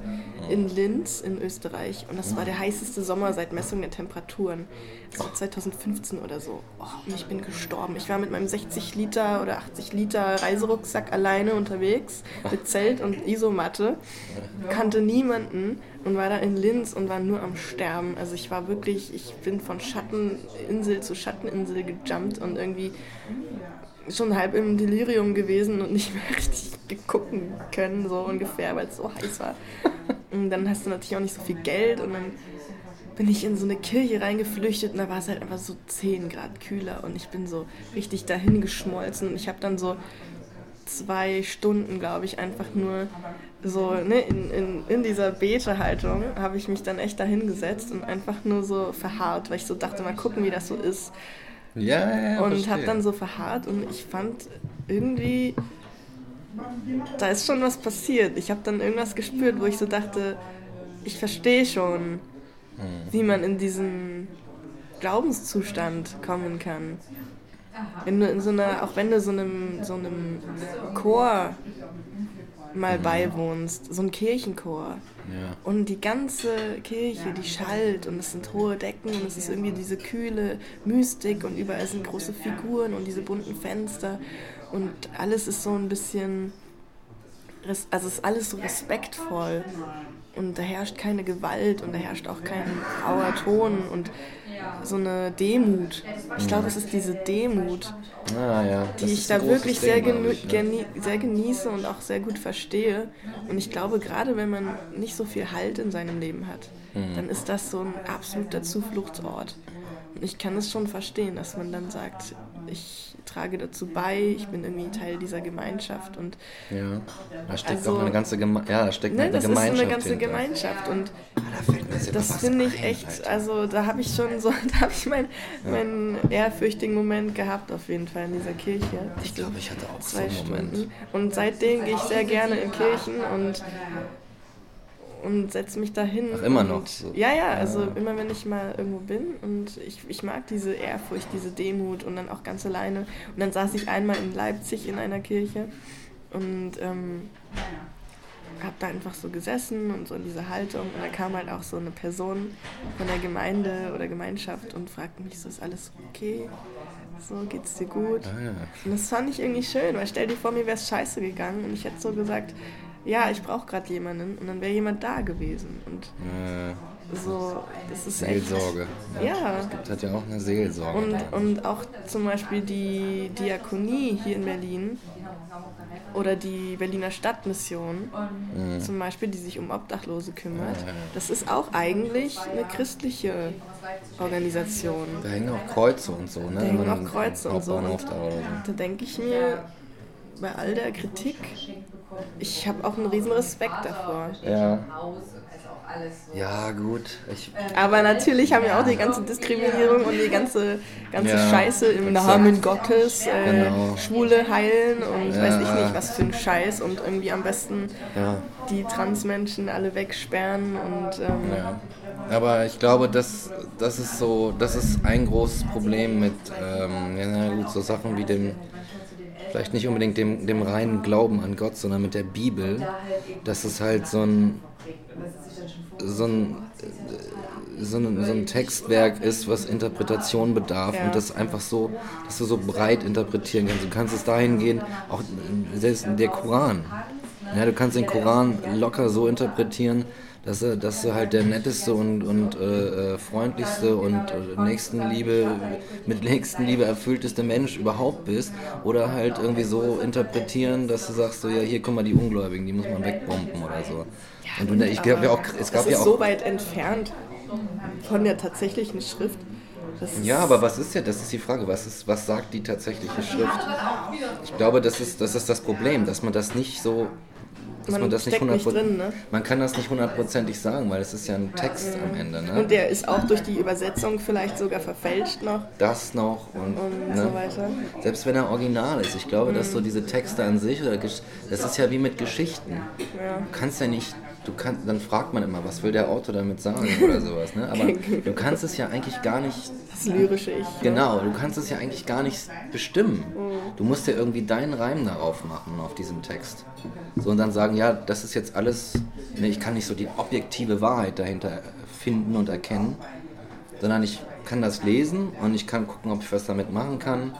Speaker 2: in Linz in Österreich. Und das war der heißeste Sommer seit Messung der Temperaturen. Das war 2015 oder so. Oh, und ich bin gestorben. Ich war mit meinem 60 Liter oder 80 Liter Reiserucksack alleine unterwegs mit Zelt und Isomatte. Kannte niemanden und war da in Linz und war nur am Sterben. Also ich war wirklich, ich bin von Schatteninsel zu Schatteninsel gejumpt und irgendwie schon halb im Delirium gewesen und nicht (laughs) mehr richtig gucken können, so ungefähr, weil es so heiß war. Und dann hast du natürlich auch nicht so viel Geld und dann bin ich in so eine Kirche reingeflüchtet und da war es halt einfach so 10 Grad kühler und ich bin so richtig dahin geschmolzen und ich habe dann so zwei Stunden, glaube ich, einfach nur so ne, in, in, in dieser Betehaltung habe ich mich dann echt dahin gesetzt und einfach nur so verharrt, weil ich so dachte, mal gucken, wie das so ist.
Speaker 1: Ja, ja, ja.
Speaker 2: Und habe dann so verharrt und ich fand irgendwie, da ist schon was passiert. Ich habe dann irgendwas gespürt, wo ich so dachte, ich verstehe schon, wie man in diesen Glaubenszustand kommen kann. Wenn du in so einer, auch wenn du so einem, so einem Chor mal beiwohnst, so ein Kirchenchor.
Speaker 1: Ja.
Speaker 2: Und die ganze Kirche, die schallt und es sind hohe Decken und es ist irgendwie diese kühle Mystik und überall sind große Figuren und diese bunten Fenster. Und alles ist so ein bisschen, also es ist alles so respektvoll. Und da herrscht keine Gewalt und da herrscht auch kein rauer Ton. Und so eine Demut. Ich glaube, es ist diese Demut,
Speaker 1: Ah, ja.
Speaker 2: die ich da wirklich
Speaker 1: Ding,
Speaker 2: sehr, genu-
Speaker 1: ich, ne?
Speaker 2: sehr genieße und auch sehr gut verstehe. Und ich glaube, gerade wenn man nicht so viel Halt in seinem Leben hat,
Speaker 1: Mhm.
Speaker 2: dann ist das so ein absoluter Zufluchtsort. Und ich kann es schon verstehen, dass man dann sagt, ich trage dazu bei, ich bin irgendwie Teil dieser Gemeinschaft und
Speaker 1: Ja. Da steckt
Speaker 2: Also-
Speaker 1: auch eine ganze Geme ja, da steckt
Speaker 2: ne,
Speaker 1: eine
Speaker 2: das ist so
Speaker 1: Gemeinschaft
Speaker 2: eine ganze
Speaker 1: hinter.
Speaker 2: Gemeinschaft und
Speaker 1: Ah, da fällt mir jetzt immer
Speaker 2: das finde ich
Speaker 1: ein,
Speaker 2: echt,
Speaker 1: Alter.
Speaker 2: also da habe ich schon so, (laughs) da habe ich meinen meinen ehrfürchtigen Moment gehabt auf jeden Fall in dieser Kirche.
Speaker 1: Ich glaube, ich hatte auch so
Speaker 2: zwei
Speaker 1: einen Moment.
Speaker 2: Stunden. Und seitdem gehe ich sehr gerne in Kirchen und, und setze mich dahin.
Speaker 1: Ach, immer noch so?
Speaker 2: Ja, ja, also
Speaker 1: Ja.
Speaker 2: immer wenn ich mal irgendwo bin und ich, ich mag diese Ehrfurcht, diese Demut und dann auch ganz alleine. Und dann saß ich einmal in Leipzig in einer Kirche und ähm, habe da einfach so gesessen und so in dieser Haltung und da kam halt auch so eine Person von der Gemeinde oder Gemeinschaft und fragte mich so, ist alles okay? So, geht's dir gut?
Speaker 1: Ah, ja.
Speaker 2: Und das fand ich irgendwie schön, weil stell dir vor, mir wäre es scheiße gegangen und ich hätte so gesagt, ja, ich brauche gerade jemanden und dann wäre jemand da gewesen. Und
Speaker 1: Äh,
Speaker 2: so, das ist echt.
Speaker 1: Seelsorge.
Speaker 2: Ja.
Speaker 1: Das hat ja auch eine Seelsorge.
Speaker 2: Und, und auch zum Beispiel die Diakonie hier in Berlin oder die Berliner Stadtmission zum Beispiel, die sich um Obdachlose kümmert,
Speaker 1: ja.
Speaker 2: das ist auch eigentlich eine christliche Organisation.
Speaker 1: da hängen auch Kreuze und so, ne?
Speaker 2: Da hängen auch Kreuze und so.
Speaker 1: So.
Speaker 2: Da denke ich mir, bei all der Kritik, ich habe auch einen riesen Respekt davor.
Speaker 1: Ja. Ja, gut. Ich,
Speaker 2: Aber natürlich haben wir auch die ganze Diskriminierung und die ganze, ganze
Speaker 1: Ja,
Speaker 2: Scheiße im
Speaker 1: exakt.
Speaker 2: Namen Gottes, äh,
Speaker 1: Genau.
Speaker 2: Schwule heilen und weiß ich
Speaker 1: Ja.
Speaker 2: nicht, was für ein Scheiß und irgendwie am besten
Speaker 1: ja.
Speaker 2: die Transmenschen alle wegsperren und ähm,
Speaker 1: Ja. Aber ich glaube, das, das ist so, das ist ein großes Problem mit, ähm, ja, gut, so Sachen wie dem, vielleicht nicht unbedingt dem, dem reinen Glauben an Gott, sondern mit der Bibel, dass es halt so ein, so ein, so ein, so ein Textwerk ist, was Interpretation bedarf
Speaker 2: Ja.
Speaker 1: und das einfach so, dass du so breit interpretieren kannst. Du kannst es dahin gehen, auch äh, selbst der Koran. Ja, du kannst den Koran locker so interpretieren, dass du, dass du halt der netteste und, und äh, äh, freundlichste und äh, Nächstenliebe, mit Nächstenliebe erfüllteste Mensch überhaupt bist. Oder halt irgendwie so interpretieren, dass du sagst, so, ja, hier, guck mal, die Ungläubigen, die muss man wegbomben oder so. Und wenn, ich glaube ja auch, es
Speaker 2: das
Speaker 1: gab
Speaker 2: ist
Speaker 1: ja auch
Speaker 2: so weit entfernt von der tatsächlichen Schrift.
Speaker 1: Ja, aber was ist ja, das ist die Frage, was, ist, was sagt die tatsächliche Schrift? Ich glaube, das ist, das ist das Problem, dass man das nicht so, dass man,
Speaker 2: Man
Speaker 1: das nicht
Speaker 2: steckt nicht
Speaker 1: 100%,
Speaker 2: drin, ne?
Speaker 1: man kann das nicht hundertprozentig sagen, weil es ist ja ein Text am Ende, ne?
Speaker 2: Und der ist auch durch die Übersetzung vielleicht sogar verfälscht noch
Speaker 1: Das noch und,
Speaker 2: und
Speaker 1: ne?
Speaker 2: so weiter.
Speaker 1: Selbst wenn er original ist, ich glaube, dass so diese Texte an sich, oder das ist ja wie mit Geschichten.
Speaker 2: Ja.
Speaker 1: Du kannst ja nicht, du kannst, dann fragt man immer, was will der Autor damit sagen oder sowas, ne? Aber du kannst es ja eigentlich gar nicht
Speaker 2: Das lyrische Ich.
Speaker 1: Genau, du kannst es ja eigentlich gar nicht bestimmen. Du musst ja irgendwie deinen Reim darauf machen, auf diesem Text. So und dann sagen, ja, das ist jetzt alles, ne, ich kann nicht so die objektive Wahrheit dahinter finden und erkennen, sondern ich kann das lesen und ich kann gucken, ob ich was damit machen kann.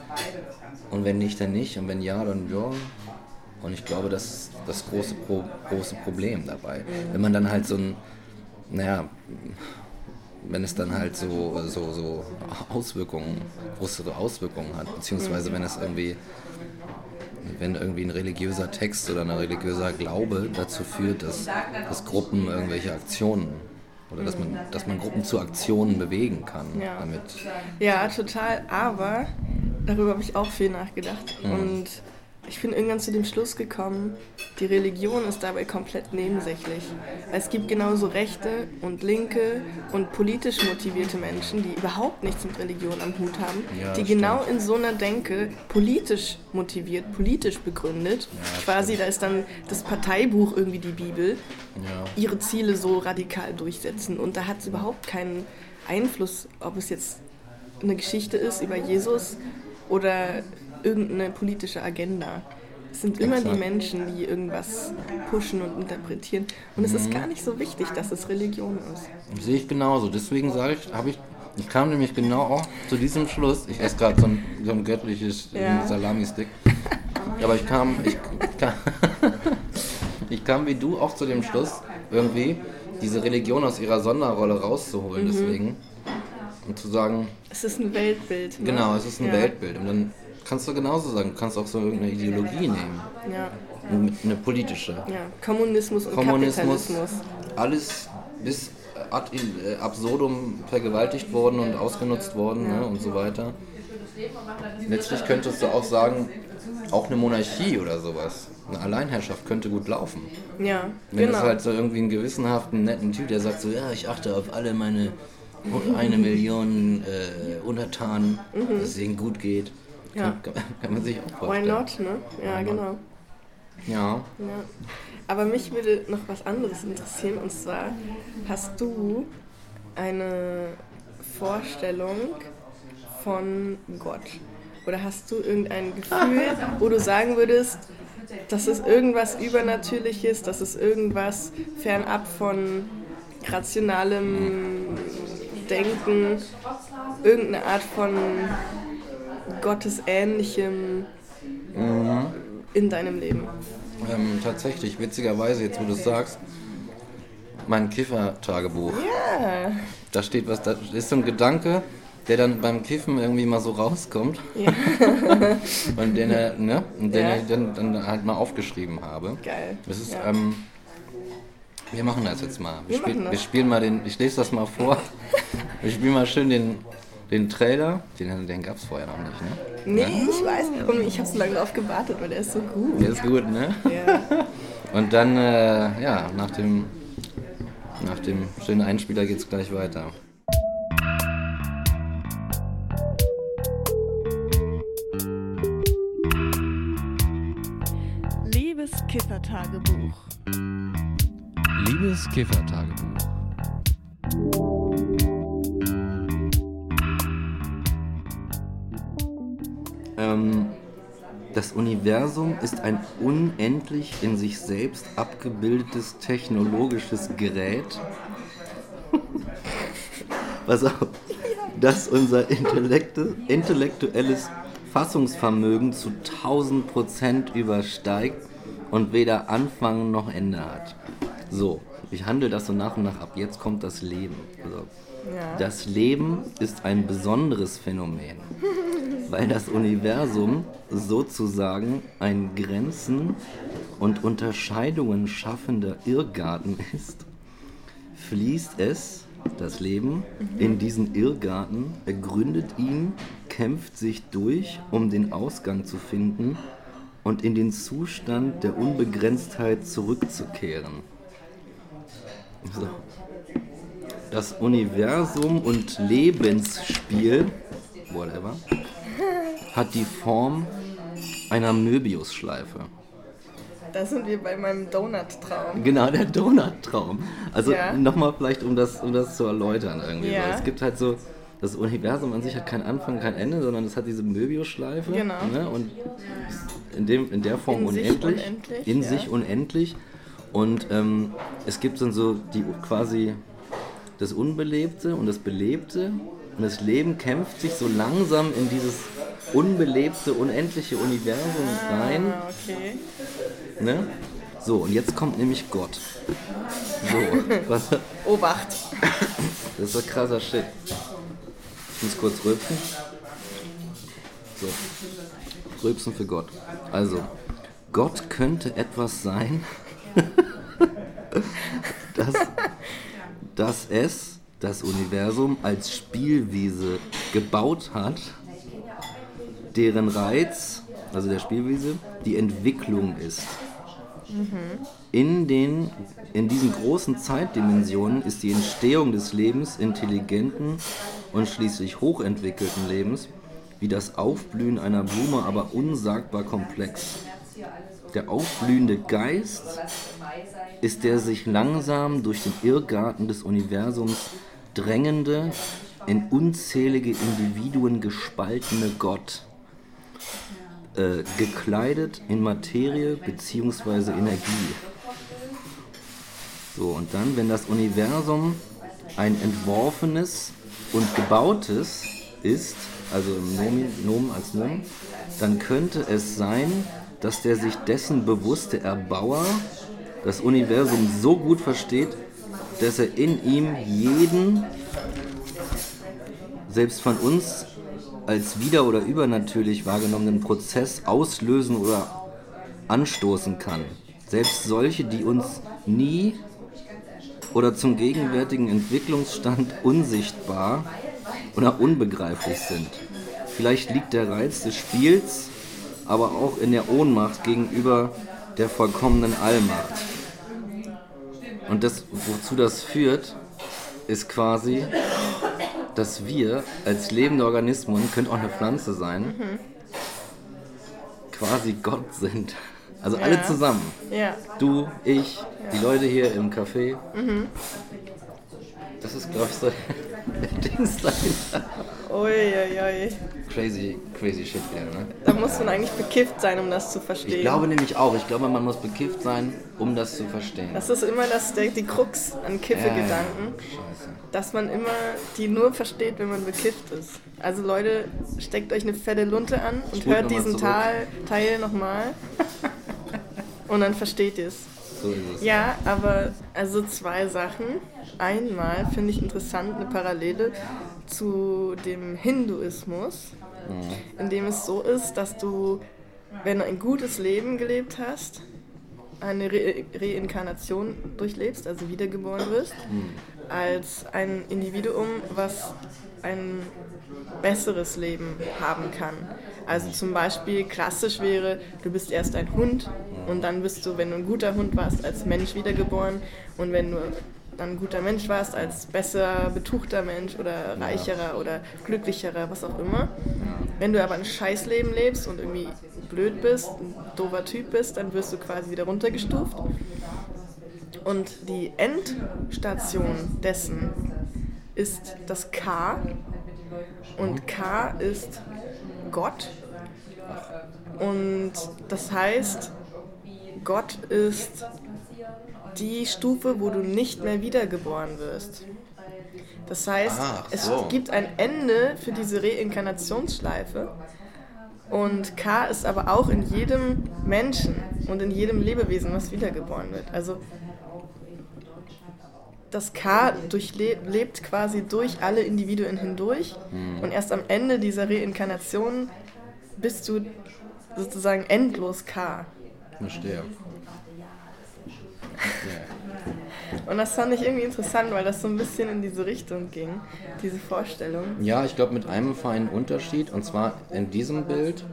Speaker 1: Und wenn nicht, dann nicht. Und wenn ja, dann ja. Und ich glaube, das ist das große, Pro große Problem dabei. Wenn man dann halt so ein, naja, wenn es dann halt so, so, so Auswirkungen, größere Auswirkungen hat, beziehungsweise wenn es irgendwie, wenn irgendwie ein religiöser Text oder ein religiöser Glaube dazu führt, dass, dass Gruppen irgendwelche Aktionen oder dass man, dass man Gruppen zu Aktionen bewegen kann
Speaker 2: Ja.
Speaker 1: damit.
Speaker 2: Ja, total. Aber darüber habe ich auch viel nachgedacht.
Speaker 1: Mhm.
Speaker 2: Und ich bin irgendwann zu dem Schluss gekommen, die Religion ist dabei komplett nebensächlich. Es gibt genauso rechte und linke und politisch motivierte Menschen, die überhaupt nichts mit Religion am Hut haben,
Speaker 1: Ja,
Speaker 2: die
Speaker 1: das
Speaker 2: genau in so einer Denke politisch motiviert, politisch begründet. Quasi, da ist dann das Parteibuch irgendwie die Bibel
Speaker 1: Ja.
Speaker 2: ihre Ziele so radikal durchsetzen. Und da hat es überhaupt keinen Einfluss, ob es jetzt eine Geschichte ist über Jesus oder irgendeine politische Agenda. Es sind immer die
Speaker 1: Exakt.
Speaker 2: Menschen, die irgendwas pushen und interpretieren. Und es ist gar nicht so wichtig, dass es Religion ist.
Speaker 1: Sehe ich genauso. Deswegen sage ich, habe ich, ich kam nämlich genau auch zu diesem Schluss. Ich esse gerade so ein, so ein göttliches
Speaker 2: Ja.
Speaker 1: Salami-Stick. Aber ich kam, ich, kam, (laughs) ich kam wie du auch zu dem Schluss, irgendwie diese Religion aus ihrer Sonderrolle rauszuholen. Deswegen. Und zu sagen,
Speaker 2: Es ist ein Weltbild. Ne?
Speaker 1: genau, es ist ein
Speaker 2: ja.
Speaker 1: Weltbild. Und dann kannst du genauso sagen, du kannst auch so irgendeine Ideologie nehmen.
Speaker 2: Ja,
Speaker 1: Eine politische.
Speaker 2: ja. Kommunismus und
Speaker 1: Kommunismus,
Speaker 2: Kapitalismus.
Speaker 1: alles bis ad äh, absurdum vergewaltigt worden und ausgenutzt worden ne, und so weiter. Letztlich könntest du auch sagen, auch eine Monarchie oder sowas, eine Alleinherrschaft könnte gut laufen.
Speaker 2: Ja,
Speaker 1: Wenn
Speaker 2: genau.
Speaker 1: es halt so irgendwie einen gewissenhaften, netten Typ, der sagt so, ja, ich achte auf alle meine eine Million äh, Untertanen, dass es ihnen gut geht.
Speaker 2: Ja.
Speaker 1: Kann, kann, man sich auch
Speaker 2: Why
Speaker 1: vorstellen.
Speaker 2: not, ne? Ja,
Speaker 1: Why not?
Speaker 2: genau.
Speaker 1: Ja.
Speaker 2: Ja. Aber mich würde noch was anderes interessieren und zwar hast du eine Vorstellung von Gott? Oder hast du irgendein Gefühl, wo du sagen würdest, das ist irgendwas Übernatürliches, das ist irgendwas fernab von rationalem Denken, irgendeine Art von Gottesähnlichem in deinem Leben?
Speaker 1: Ähm, tatsächlich, witzigerweise, jetzt wo du es sagst, mein Kiffer-Tagebuch.
Speaker 2: Ja.
Speaker 1: Da steht was, da ist so ein Gedanke, der dann beim Kiffen irgendwie mal so rauskommt. (laughs) und den, er, ne, und den
Speaker 2: Ja.
Speaker 1: ich dann, dann halt mal aufgeschrieben habe.
Speaker 2: Geil.
Speaker 1: Das ist,
Speaker 2: Ja.
Speaker 1: ähm, wir machen das jetzt mal. Wir,
Speaker 2: Wir
Speaker 1: spiel, wir spielen mal den, ich lese das mal vor. (laughs) wir spielen mal schön den, den Trailer. Den, den gab es vorher noch nicht, ne?
Speaker 2: Nee, ich weiß. Und ich habe so lange drauf gewartet, weil der ist so gut.
Speaker 1: Der ist gut, ne?
Speaker 2: Ja. (laughs)
Speaker 1: Und dann, äh, ja, nach dem, Nach dem schönen Einspieler geht es gleich weiter.
Speaker 2: Liebes Kiffertagebuch.
Speaker 1: Liebes Kiffertagebuch. Das Universum ist ein unendlich in sich selbst abgebildetes technologisches Gerät, (laughs) was auch, das unser Intellekte, intellektuelles Fassungsvermögen zu 1000 Prozent übersteigt und weder Anfang noch Ende hat. So, ich handle das so nach und nach ab. Jetzt kommt das Leben. Also, ja. Das Leben ist ein besonderes Phänomen weil das Universum sozusagen ein Grenzen und Unterscheidungen schaffender Irrgarten ist, fließt es, das Leben, in diesen Irrgarten, ergründet ihn, kämpft sich durch, um den Ausgang zu finden und in den Zustand der Unbegrenztheit zurückzukehren. So. Das Universum und Lebensspiel, whatever, hat die Form einer Möbiusschleife.
Speaker 2: Da sind wir bei meinem Donut-Traum.
Speaker 1: Genau, der Donut-Traum. Also ja. nochmal vielleicht, um das, um das zu erläutern irgendwie. Ja. So. Es gibt halt so, das Universum an sich hat keinen Anfang, kein Ende, sondern es hat diese Möbiusschleife. Genau. Ne? Und in, dem, in der Form in unendlich. Sich unendlich. In ja. sich unendlich. Und ähm, es gibt dann so die quasi das Unbelebte und das Belebte. Und das Leben kämpft sich so langsam in dieses unbelebte, unendliche Universum rein. Ah, okay. Ne? So, und jetzt kommt nämlich Gott. So, (laughs)
Speaker 2: was? Obacht. (laughs)
Speaker 1: Das ist ein krasser Shit. Ich muss kurz rülpsen. So. Rülpsen für Gott. Also, Gott könnte etwas sein, (laughs) das, das es, das Universum, als Spielwiese gebaut hat deren Reiz, also der Spielwiese, die Entwicklung ist. Mhm. In, den, in diesen großen Zeitdimensionen ist die Entstehung des Lebens, intelligenten und schließlich hochentwickelten Lebens, wie das Aufblühen einer Blume, aber unsagbar komplex. Der aufblühende Geist ist der sich langsam durch den Irrgarten des Universums drängende, in unzählige Individuen gespaltene Gott äh, gekleidet in Materie bzw. Energie. So, und dann, wenn das Universum ein entworfenes und gebautes ist, also im Nomen, Nomen als Nomen, dann könnte es sein, dass der sich dessen bewusste Erbauer das Universum so gut versteht, dass er in ihm jeden, selbst von uns als wieder- oder übernatürlich wahrgenommenen Prozess auslösen oder anstoßen kann. Selbst solche, die uns nie oder zum gegenwärtigen Entwicklungsstand (laughs) unsichtbar oder unbegreiflich sind. Vielleicht liegt der Reiz des Spiels aber auch in der Ohnmacht gegenüber der vollkommenen Allmacht. Und das, wozu das führt, ist quasi, dass wir als lebende Organismen, könnte auch eine Pflanze sein, mhm. quasi Gott sind. Also ja. alle zusammen. Ja. Du, ich, ja. die Leute hier im Café. Mhm. Das ist, glaube ich, so (laughs) der Dings dahinter. Uiuiui. Crazy, crazy shit wieder, ne?
Speaker 2: Da muss man eigentlich bekifft sein, um das zu verstehen.
Speaker 1: Ich glaube nämlich auch. Ich glaube, man muss bekifft sein, um das zu verstehen.
Speaker 2: Das ist immer das, die Krux an Kiffe-Gedanken. Ja, dass man immer die nur versteht, wenn man bekifft ist. Also Leute, steckt euch eine fette Lunte an und Spult hört diesen Teil, Teil nochmal. (laughs) und dann versteht ihr es. So ist es. Ja, aber also zwei Sachen. Einmal finde ich interessant eine Parallele zu dem Hinduismus, mhm. in dem es so ist, dass du, wenn du ein gutes Leben gelebt hast, eine Re Reinkarnation durchlebst, also wiedergeboren wirst, mhm. als ein Individuum, was ein besseres Leben haben kann. Also zum Beispiel klassisch wäre, du bist erst ein Hund und dann bist du, wenn du ein guter Hund warst, als Mensch wiedergeboren und wenn du ein guter Mensch warst, als besser betuchter Mensch oder reicherer oder glücklicherer, was auch immer. Wenn du aber ein Scheißleben lebst und irgendwie blöd bist, ein doofer Typ bist, dann wirst du quasi wieder runtergestuft. Und die Endstation dessen ist das K. Und K ist Gott. Und das heißt, Gott ist die Stufe, wo du nicht mehr wiedergeboren wirst. Das heißt,
Speaker 1: Ach,
Speaker 2: es
Speaker 1: so.
Speaker 2: gibt ein Ende für diese Reinkarnationsschleife. Und K ist aber auch in jedem Menschen und in jedem Lebewesen, was wiedergeboren wird. Also das K durchlebt quasi durch alle Individuen hindurch und erst am Ende dieser Reinkarnation bist du sozusagen endlos K.
Speaker 1: Verstehe. Yeah.
Speaker 2: Und das fand ich irgendwie interessant, weil das so ein bisschen in diese Richtung ging, diese Vorstellung.
Speaker 1: Ja, ich glaube mit einem feinen Unterschied, und zwar in diesem Bild,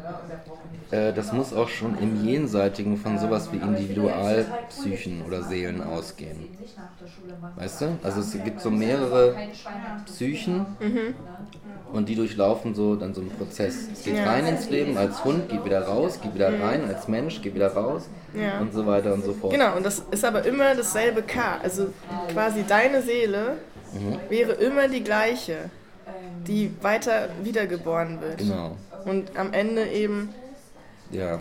Speaker 1: äh, das muss auch schon im Jenseitigen von sowas wie Individualpsychen oder Seelen ausgehen. Weißt du? Also es gibt so mehrere Psychen und die durchlaufen so dann so einen Prozess. Es geht
Speaker 2: Ja.
Speaker 1: rein ins Leben als Hund, geht wieder raus, geht wieder rein, als Mensch, geht wieder raus
Speaker 2: Ja.
Speaker 1: und so weiter und so fort.
Speaker 2: Genau, und das ist aber immer dasselbe K. Also quasi deine Seele wäre immer die gleiche, die weiter wiedergeboren wird.
Speaker 1: Genau.
Speaker 2: Und am Ende eben
Speaker 1: Ja.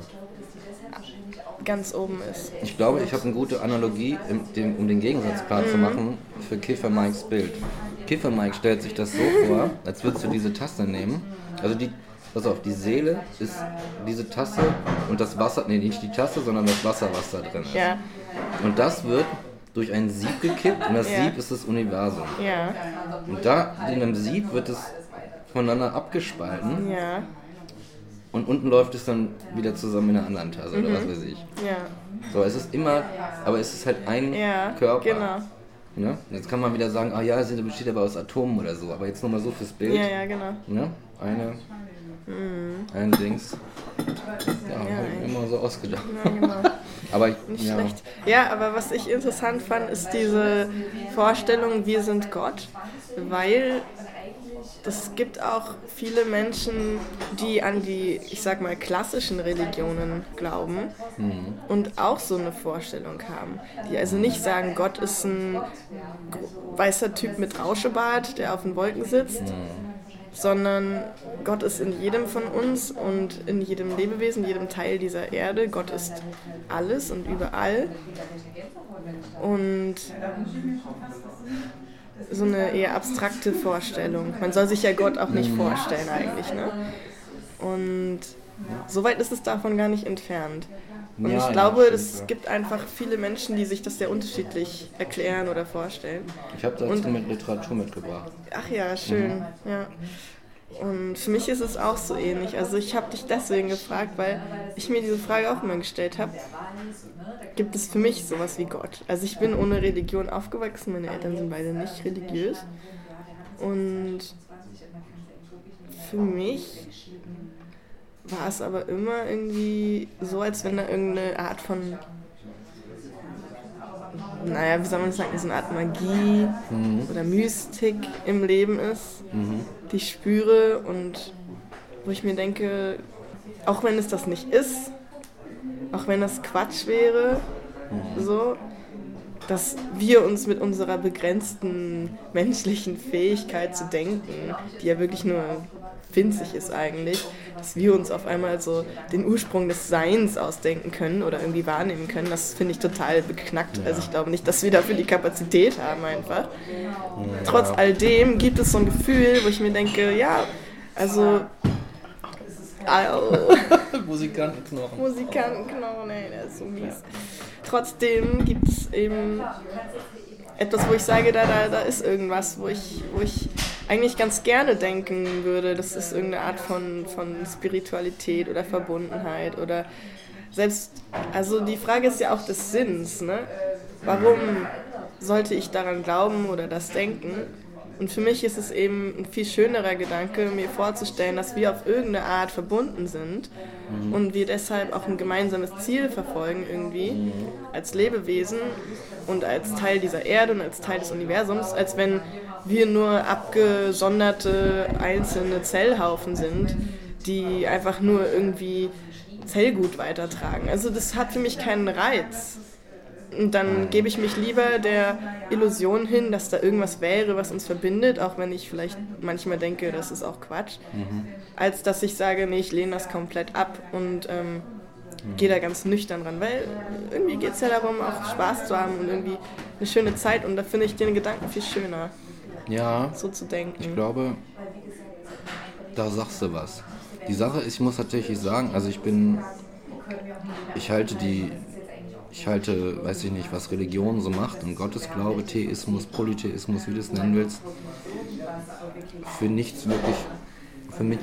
Speaker 2: ganz oben ist.
Speaker 1: Ich glaube, ich habe eine gute Analogie, um den Gegensatz klar zu machen, für Kiffer Mikes Bild. Kiffer Mike stellt sich das so vor, als würdest du diese Tasse nehmen. Also die, pass auf, die Seele ist diese Tasse und das Wasser, nee, nicht die Tasse, sondern das Wasser, was da drin ist.
Speaker 2: Ja,
Speaker 1: Und das wird durch ein Sieb gekippt und das
Speaker 2: Ja.
Speaker 1: Sieb ist das Universum.
Speaker 2: ja,
Speaker 1: Und da in einem Sieb wird es voneinander abgespalten
Speaker 2: ja,
Speaker 1: und unten läuft es dann wieder zusammen in einer anderen Tasse oder was weiß ich.
Speaker 2: ja,
Speaker 1: So, es ist immer, aber es ist halt ein
Speaker 2: ja,
Speaker 1: Körper.
Speaker 2: genau.
Speaker 1: Ne? Jetzt kann man wieder sagen, ah ja, sie besteht aber aus Atomen oder so. Aber jetzt nur mal so fürs Bild.
Speaker 2: Ja, ja, genau.
Speaker 1: Ne? Eine, ein Dings. Ja, hab ich immer so ausgedacht.
Speaker 2: Ja, genau. (laughs)
Speaker 1: Aber ich,
Speaker 2: Nicht
Speaker 1: ja,
Speaker 2: schlecht. Ja, aber was ich interessant fand, ist diese Vorstellung, wir sind Gott, weil es gibt auch viele Menschen, die an die, ich sag mal, klassischen Religionen glauben und auch so eine Vorstellung haben. Die also nicht sagen, Gott ist ein weißer Typ mit Rauschebart, der auf den Wolken sitzt, sondern Gott ist in jedem von uns und in jedem Lebewesen, jedem Teil dieser Erde. Gott ist alles und überall. Und so eine eher abstrakte Vorstellung. Man soll sich ja Gott auch nicht vorstellen eigentlich. Ne? Und so weit ist es davon gar nicht entfernt. Und
Speaker 1: Ja,
Speaker 2: ich
Speaker 1: ja,
Speaker 2: glaube,
Speaker 1: stimmt,
Speaker 2: es
Speaker 1: ja.
Speaker 2: gibt einfach viele Menschen, die sich das sehr unterschiedlich erklären oder vorstellen.
Speaker 1: ich habe dazu
Speaker 2: Und-
Speaker 1: mit Literatur mitgebracht.
Speaker 2: Ach ja, schön. Ja. Und für mich ist es auch so ähnlich. Also ich habe dich deswegen gefragt, weil ich mir diese Frage auch immer gestellt habe. Gibt es für mich sowas wie Gott? Also ich bin ohne Religion aufgewachsen, meine Eltern sind beide nicht religiös. Und für mich war es aber immer irgendwie so, als wenn da irgendeine Art von, naja, wie soll man sagen, so eine Art Magie oder Mystik im Leben ist, die ich spüre und wo ich mir denke, auch wenn es das nicht ist, auch wenn das Quatsch wäre, so, dass wir uns mit unserer begrenzten menschlichen Fähigkeit zu denken, die ja wirklich nur winzig ist eigentlich, dass wir uns auf einmal so den Ursprung des Seins ausdenken können oder irgendwie wahrnehmen können, das finde ich total beknackt. Also ich glaube nicht, dass wir dafür die Kapazität haben einfach. Trotz all dem gibt es so ein Gefühl, wo ich mir denke, ja, also (laughs)
Speaker 1: Musikantenknochen.
Speaker 2: Musikantenknochen, ey, der ist so mies. Trotzdem gibt es eben etwas, wo ich sage, da, da, da ist irgendwas, wo ich, wo ich eigentlich ganz gerne denken würde, das ist irgendeine Art von, von Spiritualität oder Verbundenheit oder selbst, also die Frage ist ja auch des Sinns, ne? Warum sollte ich daran glauben oder das denken? Und für mich ist es eben ein viel schönerer Gedanke, mir vorzustellen, dass wir auf irgendeine Art verbunden sind mhm. und wir deshalb auch ein gemeinsames Ziel verfolgen irgendwie mhm. als Lebewesen und als Teil dieser Erde und als Teil des Universums, als wenn wir nur abgesonderte einzelne Zellhaufen sind, die einfach nur irgendwie Zellgut weitertragen. Also das hat für mich keinen Reiz. Und dann gebe ich mich lieber der Illusion hin, dass da irgendwas wäre, was uns verbindet, auch wenn ich vielleicht manchmal denke, das ist auch Quatsch, mhm. als dass ich sage, nee, ich lehne das komplett ab und ähm, mhm. gehe da ganz nüchtern ran, weil irgendwie geht es ja darum, auch Spaß zu haben und irgendwie eine schöne Zeit und da finde ich den Gedanken viel schöner.
Speaker 1: Ja,
Speaker 2: so zu denken.
Speaker 1: Ich glaube, da sagst du was. Die Sache ist, ich muss tatsächlich sagen, also ich bin, ich halte die, ich halte, weiß ich nicht, was Religion so macht und Gottesglaube, Theismus, Polytheismus, wie du es nennen willst, für nichts wirklich, für mich,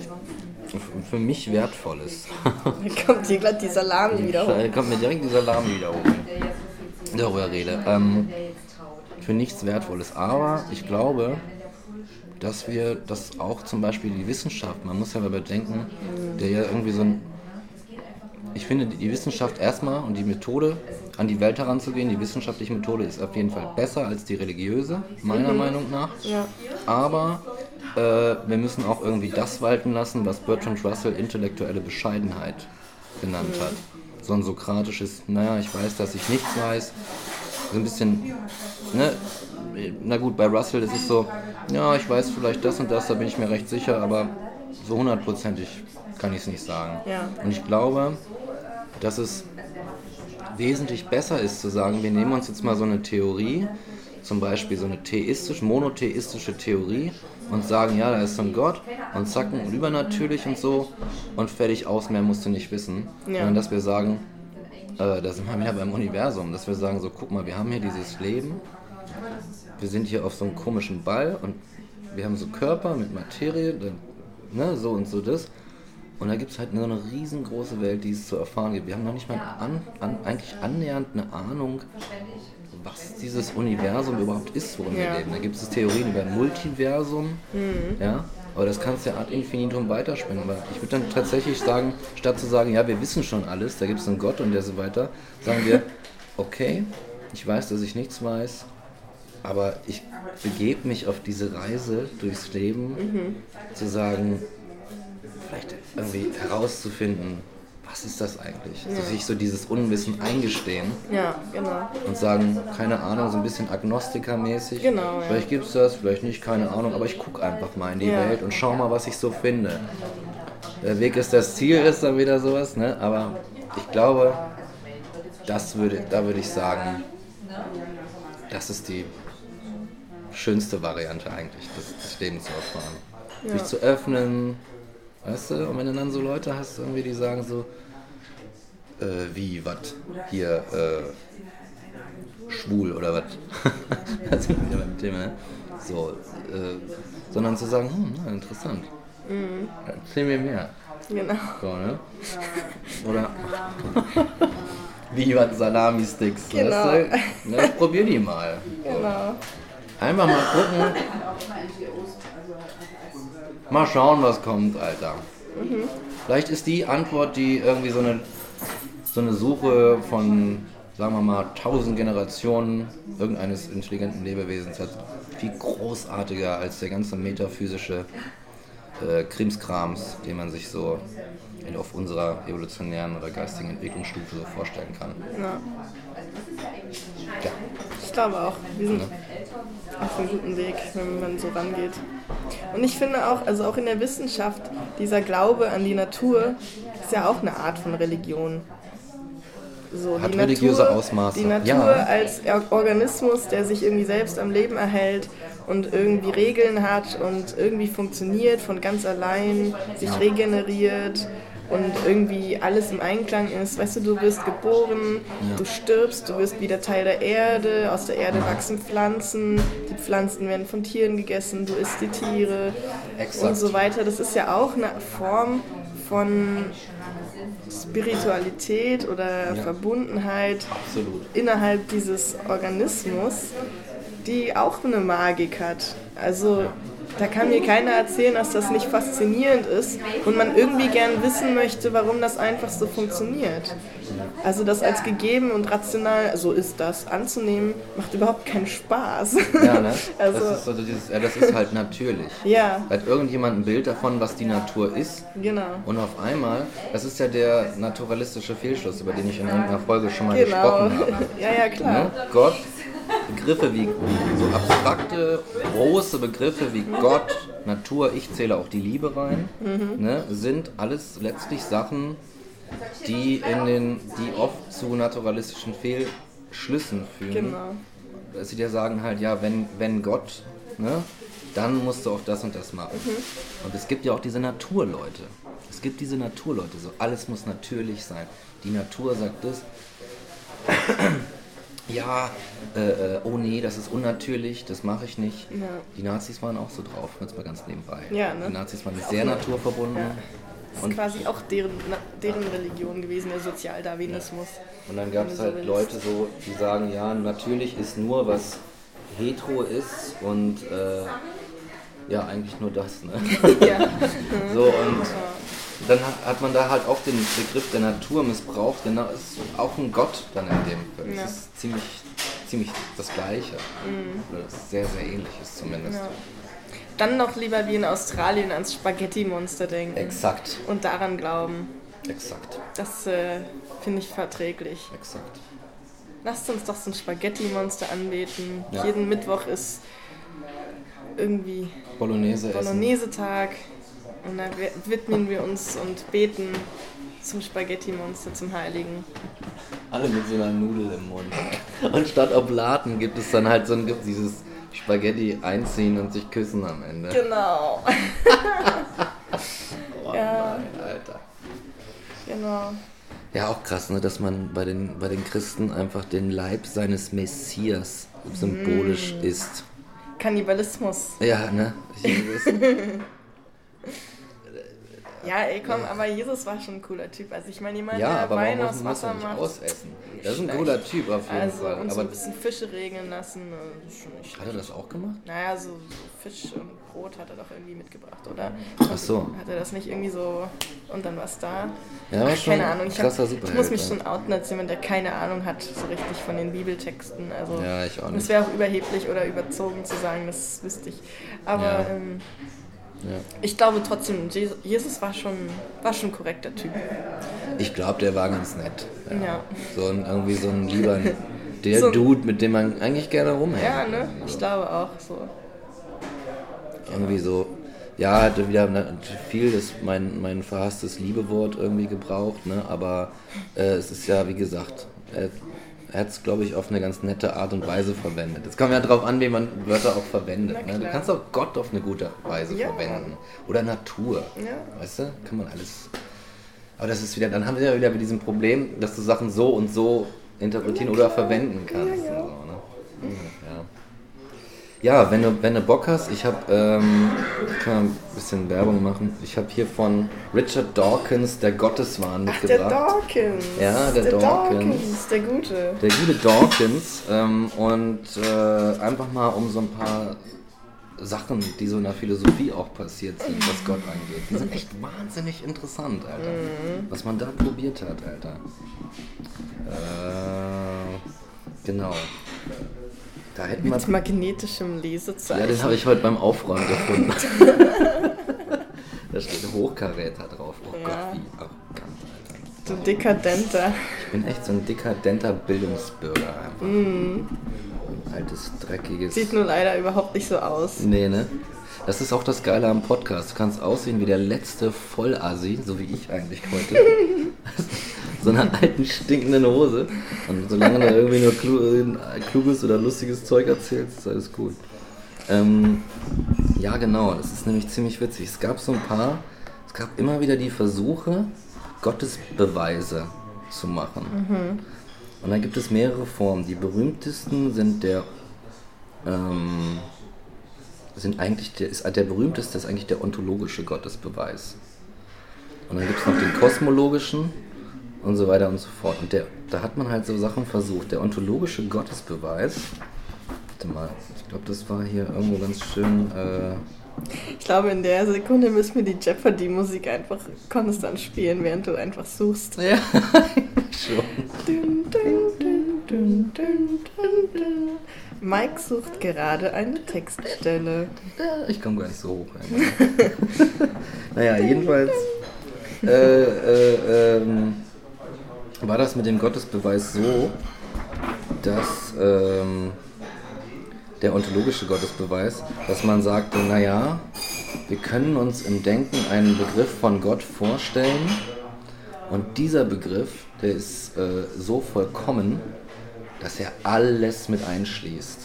Speaker 1: für mich Wertvolles. (laughs)
Speaker 2: Da kommt hier gerade die Salami wieder hoch. (laughs) Da
Speaker 1: kommt mir direkt die Salami wieder hoch. Darüber rede. Ähm, für nichts Wertvolles. Aber ich glaube, dass wir das auch zum Beispiel die Wissenschaft, man muss ja mal bedenken, der ja irgendwie so ein. Ich finde die Wissenschaft erstmal und die Methode, an die Welt heranzugehen, die wissenschaftliche Methode ist auf jeden Fall besser als die religiöse, meiner mhm. Meinung nach. Ja. Aber äh, wir müssen auch irgendwie das walten lassen, was Bertrand Russell intellektuelle Bescheidenheit genannt mhm. hat. So ein sokratisches, naja, ich weiß, dass ich nichts weiß. So ein bisschen, ne, na gut, bei Russell ist es so, ja, ich weiß vielleicht das und das, da bin ich mir recht sicher, aber so hundertprozentig kann ich es nicht sagen. Ja. Und ich glaube, dass es wesentlich besser ist zu sagen, wir nehmen uns jetzt mal so eine Theorie, zum Beispiel so eine theistische, monotheistische Theorie und sagen, ja, da ist so ein Gott und zacken und übernatürlich und so und fertig aus, mehr musst du nicht wissen. Ja. Sondern dass wir sagen, äh, da sind wir wieder beim Universum, dass wir sagen, so guck mal, wir haben hier dieses Leben wir sind hier auf so einem komischen Ball und wir haben so Körper mit Materie, ne, so und so das. Und da gibt es halt so eine riesengroße Welt, die es zu erfahren gibt. Wir haben noch nicht mal an, an, eigentlich annähernd eine Ahnung, was dieses Universum überhaupt ist, worin ja. wir leben. Da gibt es Theorien über ein Multiversum, mhm. ja, aber das kannst du ja ad infinitum weiterspinnen. Aber ich würde dann tatsächlich sagen, statt zu sagen, ja, wir wissen schon alles, da gibt es einen Gott und der so weiter, sagen wir, (laughs) okay, ich weiß, dass ich nichts weiß, aber ich begebe mich auf diese Reise durchs Leben, mhm. zu sagen, vielleicht irgendwie herauszufinden, was ist das eigentlich? Ja. Also sich so dieses Unwissen eingestehen.
Speaker 2: Ja, genau.
Speaker 1: Und sagen, keine Ahnung, so ein bisschen agnostikermäßig.
Speaker 2: Genau.
Speaker 1: Ja. Vielleicht gibt es das, vielleicht nicht, keine Ahnung, aber ich gucke einfach mal in die ja. Welt und schau mal, was ich so finde. Der Weg ist das Ziel, ist dann wieder sowas, ne? Aber ich glaube, das würde, da würde ich sagen, das ist die schönste Variante eigentlich, das, das Leben zu erfahren. Sich zu öffnen, weißt du, und wenn du dann so Leute hast, irgendwie, die sagen so, äh, wie, was, hier, äh, schwul oder was. (laughs) das wir wieder beim Thema, ne? So, äh, sondern zu sagen, hm, na, interessant. Mhm. Erzähl mir mehr.
Speaker 2: Genau.
Speaker 1: So, ne? Oder wie was Salami-Sticks, genau. weißt du? Ne, probier die mal.
Speaker 2: Genau.
Speaker 1: Einfach mal gucken. Mal schauen, was kommt, Alter. Mhm. Vielleicht ist die Antwort, die irgendwie so eine, so eine Suche von, sagen wir mal, tausend Generationen irgendeines intelligenten Lebewesens hat, viel großartiger als der ganze metaphysische äh, Krimskrams, den man sich so auf unserer evolutionären oder geistigen Entwicklungsstufe so vorstellen kann.
Speaker 2: Ja. Ja. Ich glaube auch. Wir sind ja auf einem guten Weg, wenn man so rangeht. Und ich finde auch, also auch in der Wissenschaft, dieser Glaube an die Natur ist ja auch eine Art von Religion.
Speaker 1: So, Hat die religiöse Natur, Ausmaße.
Speaker 2: Die Natur ja. als Organismus, der sich irgendwie selbst am Leben erhält und irgendwie Regeln hat und irgendwie funktioniert von ganz allein, sich regeneriert und irgendwie alles im Einklang ist. Weißt du, du wirst geboren, ja. du stirbst, du wirst wieder Teil der Erde, aus der Erde wachsen Pflanzen, die Pflanzen werden von Tieren gegessen, du isst die Tiere Exakt. und so weiter. Das ist ja auch eine Form von Spiritualität oder ja. Verbundenheit
Speaker 1: Absolut.
Speaker 2: innerhalb dieses Organismus die auch eine Magik hat. Also da kann mir keiner erzählen, dass das nicht faszinierend ist und man irgendwie gern wissen möchte, warum das einfach so funktioniert. Also das als gegeben und rational, so ist das, anzunehmen, macht überhaupt keinen Spaß.
Speaker 1: Ja, ne? also, (laughs) das, ist so dieses, ja, das ist halt natürlich.
Speaker 2: Ja.
Speaker 1: Hat irgendjemand ein Bild davon, was die Natur ist?
Speaker 2: Genau.
Speaker 1: Und auf einmal, das ist ja der naturalistische Fehlschluss, über den ich in irgendeiner Folge schon mal genau. gesprochen habe. (laughs)
Speaker 2: Ja, ja, klar. Ne?
Speaker 1: Gott Begriffe wie so abstrakte, große Begriffe wie Gott, Natur, ich zähle auch die Liebe rein, mhm. ne, sind alles letztlich Sachen, die in den, die oft zu naturalistischen Fehlschlüssen führen.
Speaker 2: Genau.
Speaker 1: Dass sie dir sagen halt, ja, wenn, wenn Gott, ne, dann musst du auch das und das machen. Mhm. Und es gibt ja auch diese Naturleute. Es gibt diese Naturleute, so alles muss natürlich sein. Die Natur sagt das ja, äh, äh, oh nee, das ist unnatürlich, das mache ich nicht. Ja. Die Nazis waren auch so drauf, jetzt mal ganz nebenbei.
Speaker 2: Ja, ne?
Speaker 1: Die Nazis waren sehr naturverbunden. Ja.
Speaker 2: Das ist quasi auch deren, deren Religion gewesen, der Sozialdarwinismus. Ja.
Speaker 1: Und dann gab es halt so Leute so, die sagen, ja, natürlich ist nur, was hetero ist und äh, ja, eigentlich nur das. Ne? (laughs) Ja. (laughs) so und dann hat man da halt auch den Begriff der Natur missbraucht, denn da ist auch ein Gott dann in dem Fall. Ja. Das ist ziemlich, ziemlich das Gleiche. Mhm. Oder sehr, sehr ähnlich ist zumindest. Ja.
Speaker 2: Dann noch lieber wie in Australien ans Spaghetti-Monster denken.
Speaker 1: Exakt.
Speaker 2: Und daran glauben.
Speaker 1: Exakt.
Speaker 2: Das äh, finde ich verträglich.
Speaker 1: Exakt.
Speaker 2: Lasst uns doch so ein Spaghetti-Monster anbeten. Ja. Jeden Mittwoch ist irgendwie
Speaker 1: Bolognese-Tag.
Speaker 2: Bolognese und dann widmen wir uns und beten zum Spaghetti-Monster, zum Heiligen.
Speaker 1: Alle mit so einer Nudel im Mund. Und statt Oblaten gibt es dann halt so ein, dieses Spaghetti einziehen und sich küssen am Ende.
Speaker 2: Genau. (laughs)
Speaker 1: oh ja. Nein, Alter.
Speaker 2: Genau.
Speaker 1: Ja, auch krass, ne, dass man bei den, bei den Christen einfach den Leib seines Messias symbolisch mm. isst.
Speaker 2: Kannibalismus.
Speaker 1: Ja, ne? Ich, (laughs)
Speaker 2: Ja, ey, komm, aber Jesus war schon ein cooler Typ. Also ich meine, jemand,
Speaker 1: ja,
Speaker 2: der Wein
Speaker 1: aus
Speaker 2: Wasser
Speaker 1: macht. Ausessen. Das ist ein cooler Typ auf jeden
Speaker 2: also,
Speaker 1: Fall.
Speaker 2: Und so ein bisschen Fische regeln lassen. Ist schon nicht
Speaker 1: hat er das auch gemacht?
Speaker 2: Naja, so, so, Fisch und Brot hat er doch irgendwie mitgebracht, oder?
Speaker 1: Ach so.
Speaker 2: Hat er das nicht irgendwie so und dann was da?
Speaker 1: Ja, war schon keine Ahnung.
Speaker 2: Ich, hab, ich muss mich schon outen als jemand, der keine Ahnung hat so richtig von den Bibeltexten. Also,
Speaker 1: ja, ich auch nicht.
Speaker 2: Es wäre auch überheblich oder überzogen zu sagen, das wüsste ich. Aber ja. ähm, ja. Ich glaube trotzdem, Jesus war schon, war schon ein korrekter Typ.
Speaker 1: Ich glaube, der war ganz nett.
Speaker 2: Ja. ja.
Speaker 1: So ein, irgendwie so ein lieber, (laughs) der so, Dude, mit dem man eigentlich gerne rumhängt.
Speaker 2: Ja, ne? Ich glaube auch so.
Speaker 1: Irgendwie so, ja, wieder viel das mein, mein verhasstes Liebewort irgendwie gebraucht, ne? aber äh, es ist ja, wie gesagt, er er hat es, glaube ich, auf eine ganz nette Art und Weise verwendet. Es kommt ja darauf an, wie man Wörter auch verwendet. Ne? Du kannst auch Gott auf eine gute Weise ja. verwenden. Oder Natur.
Speaker 2: Ja.
Speaker 1: Weißt du? Kann man alles. Aber das ist wieder, dann haben wir ja wieder mit diesem Problem, dass du Sachen so und so interpretieren oder verwenden kannst. So, ne? ja. Ja, wenn du, wenn du Bock hast, ich habe, ähm, ich kann ein bisschen Werbung machen. Ich habe hier von Richard Dawkins, der Gotteswahn, mitgebracht.
Speaker 2: Ach, der Dawkins.
Speaker 1: Ja, der,
Speaker 2: der
Speaker 1: Dawkins.
Speaker 2: Dawkins. Der gute.
Speaker 1: Der gute Dawkins. Ähm, und äh, einfach mal um so ein paar Sachen, die so in der Philosophie auch passiert sind, was Gott angeht. Die sind echt wahnsinnig interessant, Alter. Mhm. Was man da probiert hat, Alter. Äh, genau.
Speaker 2: Da hätten Mit magnetischem Lesezeichen.
Speaker 1: Ja, den habe ich heute beim Aufräumen gefunden. (laughs) da steht Hochkaräter drauf. Oh ja. Gott, wie arrogant, Alter.
Speaker 2: Du dekadenter.
Speaker 1: Ich bin echt so ein dekadenter Bildungsbürger einfach. Mm. Ein altes, dreckiges.
Speaker 2: Sieht nur leider überhaupt nicht so aus.
Speaker 1: Nee, ne? Das ist auch das Geile am Podcast. Du kannst aussehen wie der letzte Vollasi, so wie ich eigentlich heute. (laughs) so einer alten, stinkenden Hose. Und solange du irgendwie nur kluges oder lustiges Zeug erzählst, ist alles gut. Ähm, ja, genau, das ist nämlich ziemlich witzig. Es gab so ein paar, es gab immer wieder die Versuche, Gottesbeweise zu machen. Mhm. Und dann gibt es mehrere Formen. Die berühmtesten sind der, ähm, sind eigentlich der, ist, der berühmteste ist eigentlich der ontologische Gottesbeweis. Und dann gibt es noch den kosmologischen, und so weiter und so fort. Und der, da hat man halt so Sachen versucht. Der ontologische Gottesbeweis Warte mal, ich glaube, das war hier irgendwo ganz schön. Äh
Speaker 2: ich glaube, in der Sekunde müssen wir die Jeopardy-Musik einfach konstant spielen, während du einfach suchst.
Speaker 1: Ja, (laughs) schon. Dun, dun,
Speaker 2: dun, Mike sucht gerade eine Textstelle.
Speaker 1: Ich komme gar nicht so hoch. (laughs) naja, jedenfalls äh, äh, ähm, war das mit dem Gottesbeweis so, dass ähm, der ontologische Gottesbeweis, dass man sagte, naja, wir können uns im Denken einen Begriff von Gott vorstellen und dieser Begriff, der ist äh, so vollkommen, dass er alles mit einschließt.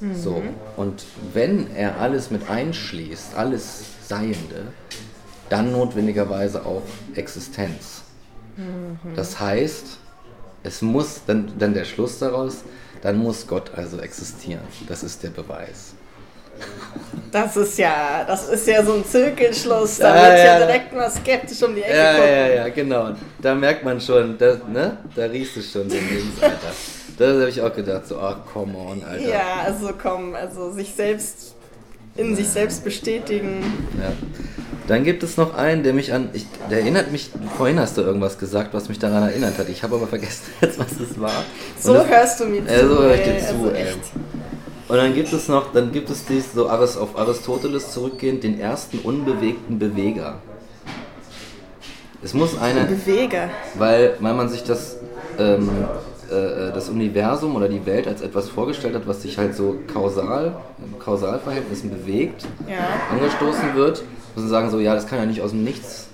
Speaker 1: Mhm. So, und wenn er alles mit einschließt, alles Seiende, dann notwendigerweise auch Existenz. Mhm. Das heißt, es muss, dann, dann der Schluss daraus, dann muss Gott also existieren. Das ist der Beweis.
Speaker 2: Das ist ja, das ist ja so ein Zirkelschluss, da ja, wird ja, ja direkt mal skeptisch um die Ecke
Speaker 1: ja, gucken. Ja, ja, genau. Da merkt man schon, da, ne? da riechst du schon den Dings, Alter. Da habe ich auch gedacht, so, ach, come on, Alter.
Speaker 2: Ja, also komm, also sich selbst, in ja. sich selbst bestätigen.
Speaker 1: Ja. Dann gibt es noch einen, der mich an, ich, der erinnert mich, vorhin hast du irgendwas gesagt, was mich daran erinnert hat. Ich habe aber vergessen (laughs) jetzt, was es war.
Speaker 2: So das, hörst du mir
Speaker 1: zu. Äh, so höre ich dir zu, also ey. Und dann gibt es noch, dann gibt es dies, so auf Aristoteles zurückgehend, den ersten unbewegten Beweger. Es muss eine.
Speaker 2: Beweger.
Speaker 1: Weil, weil man sich das, ähm, äh, das Universum oder die Welt als etwas vorgestellt hat, was sich halt so kausal, in Kausalverhältnissen bewegt,
Speaker 2: ja.
Speaker 1: angestoßen wird müssen sagen so, ja, das kann ja nicht aus dem Nichts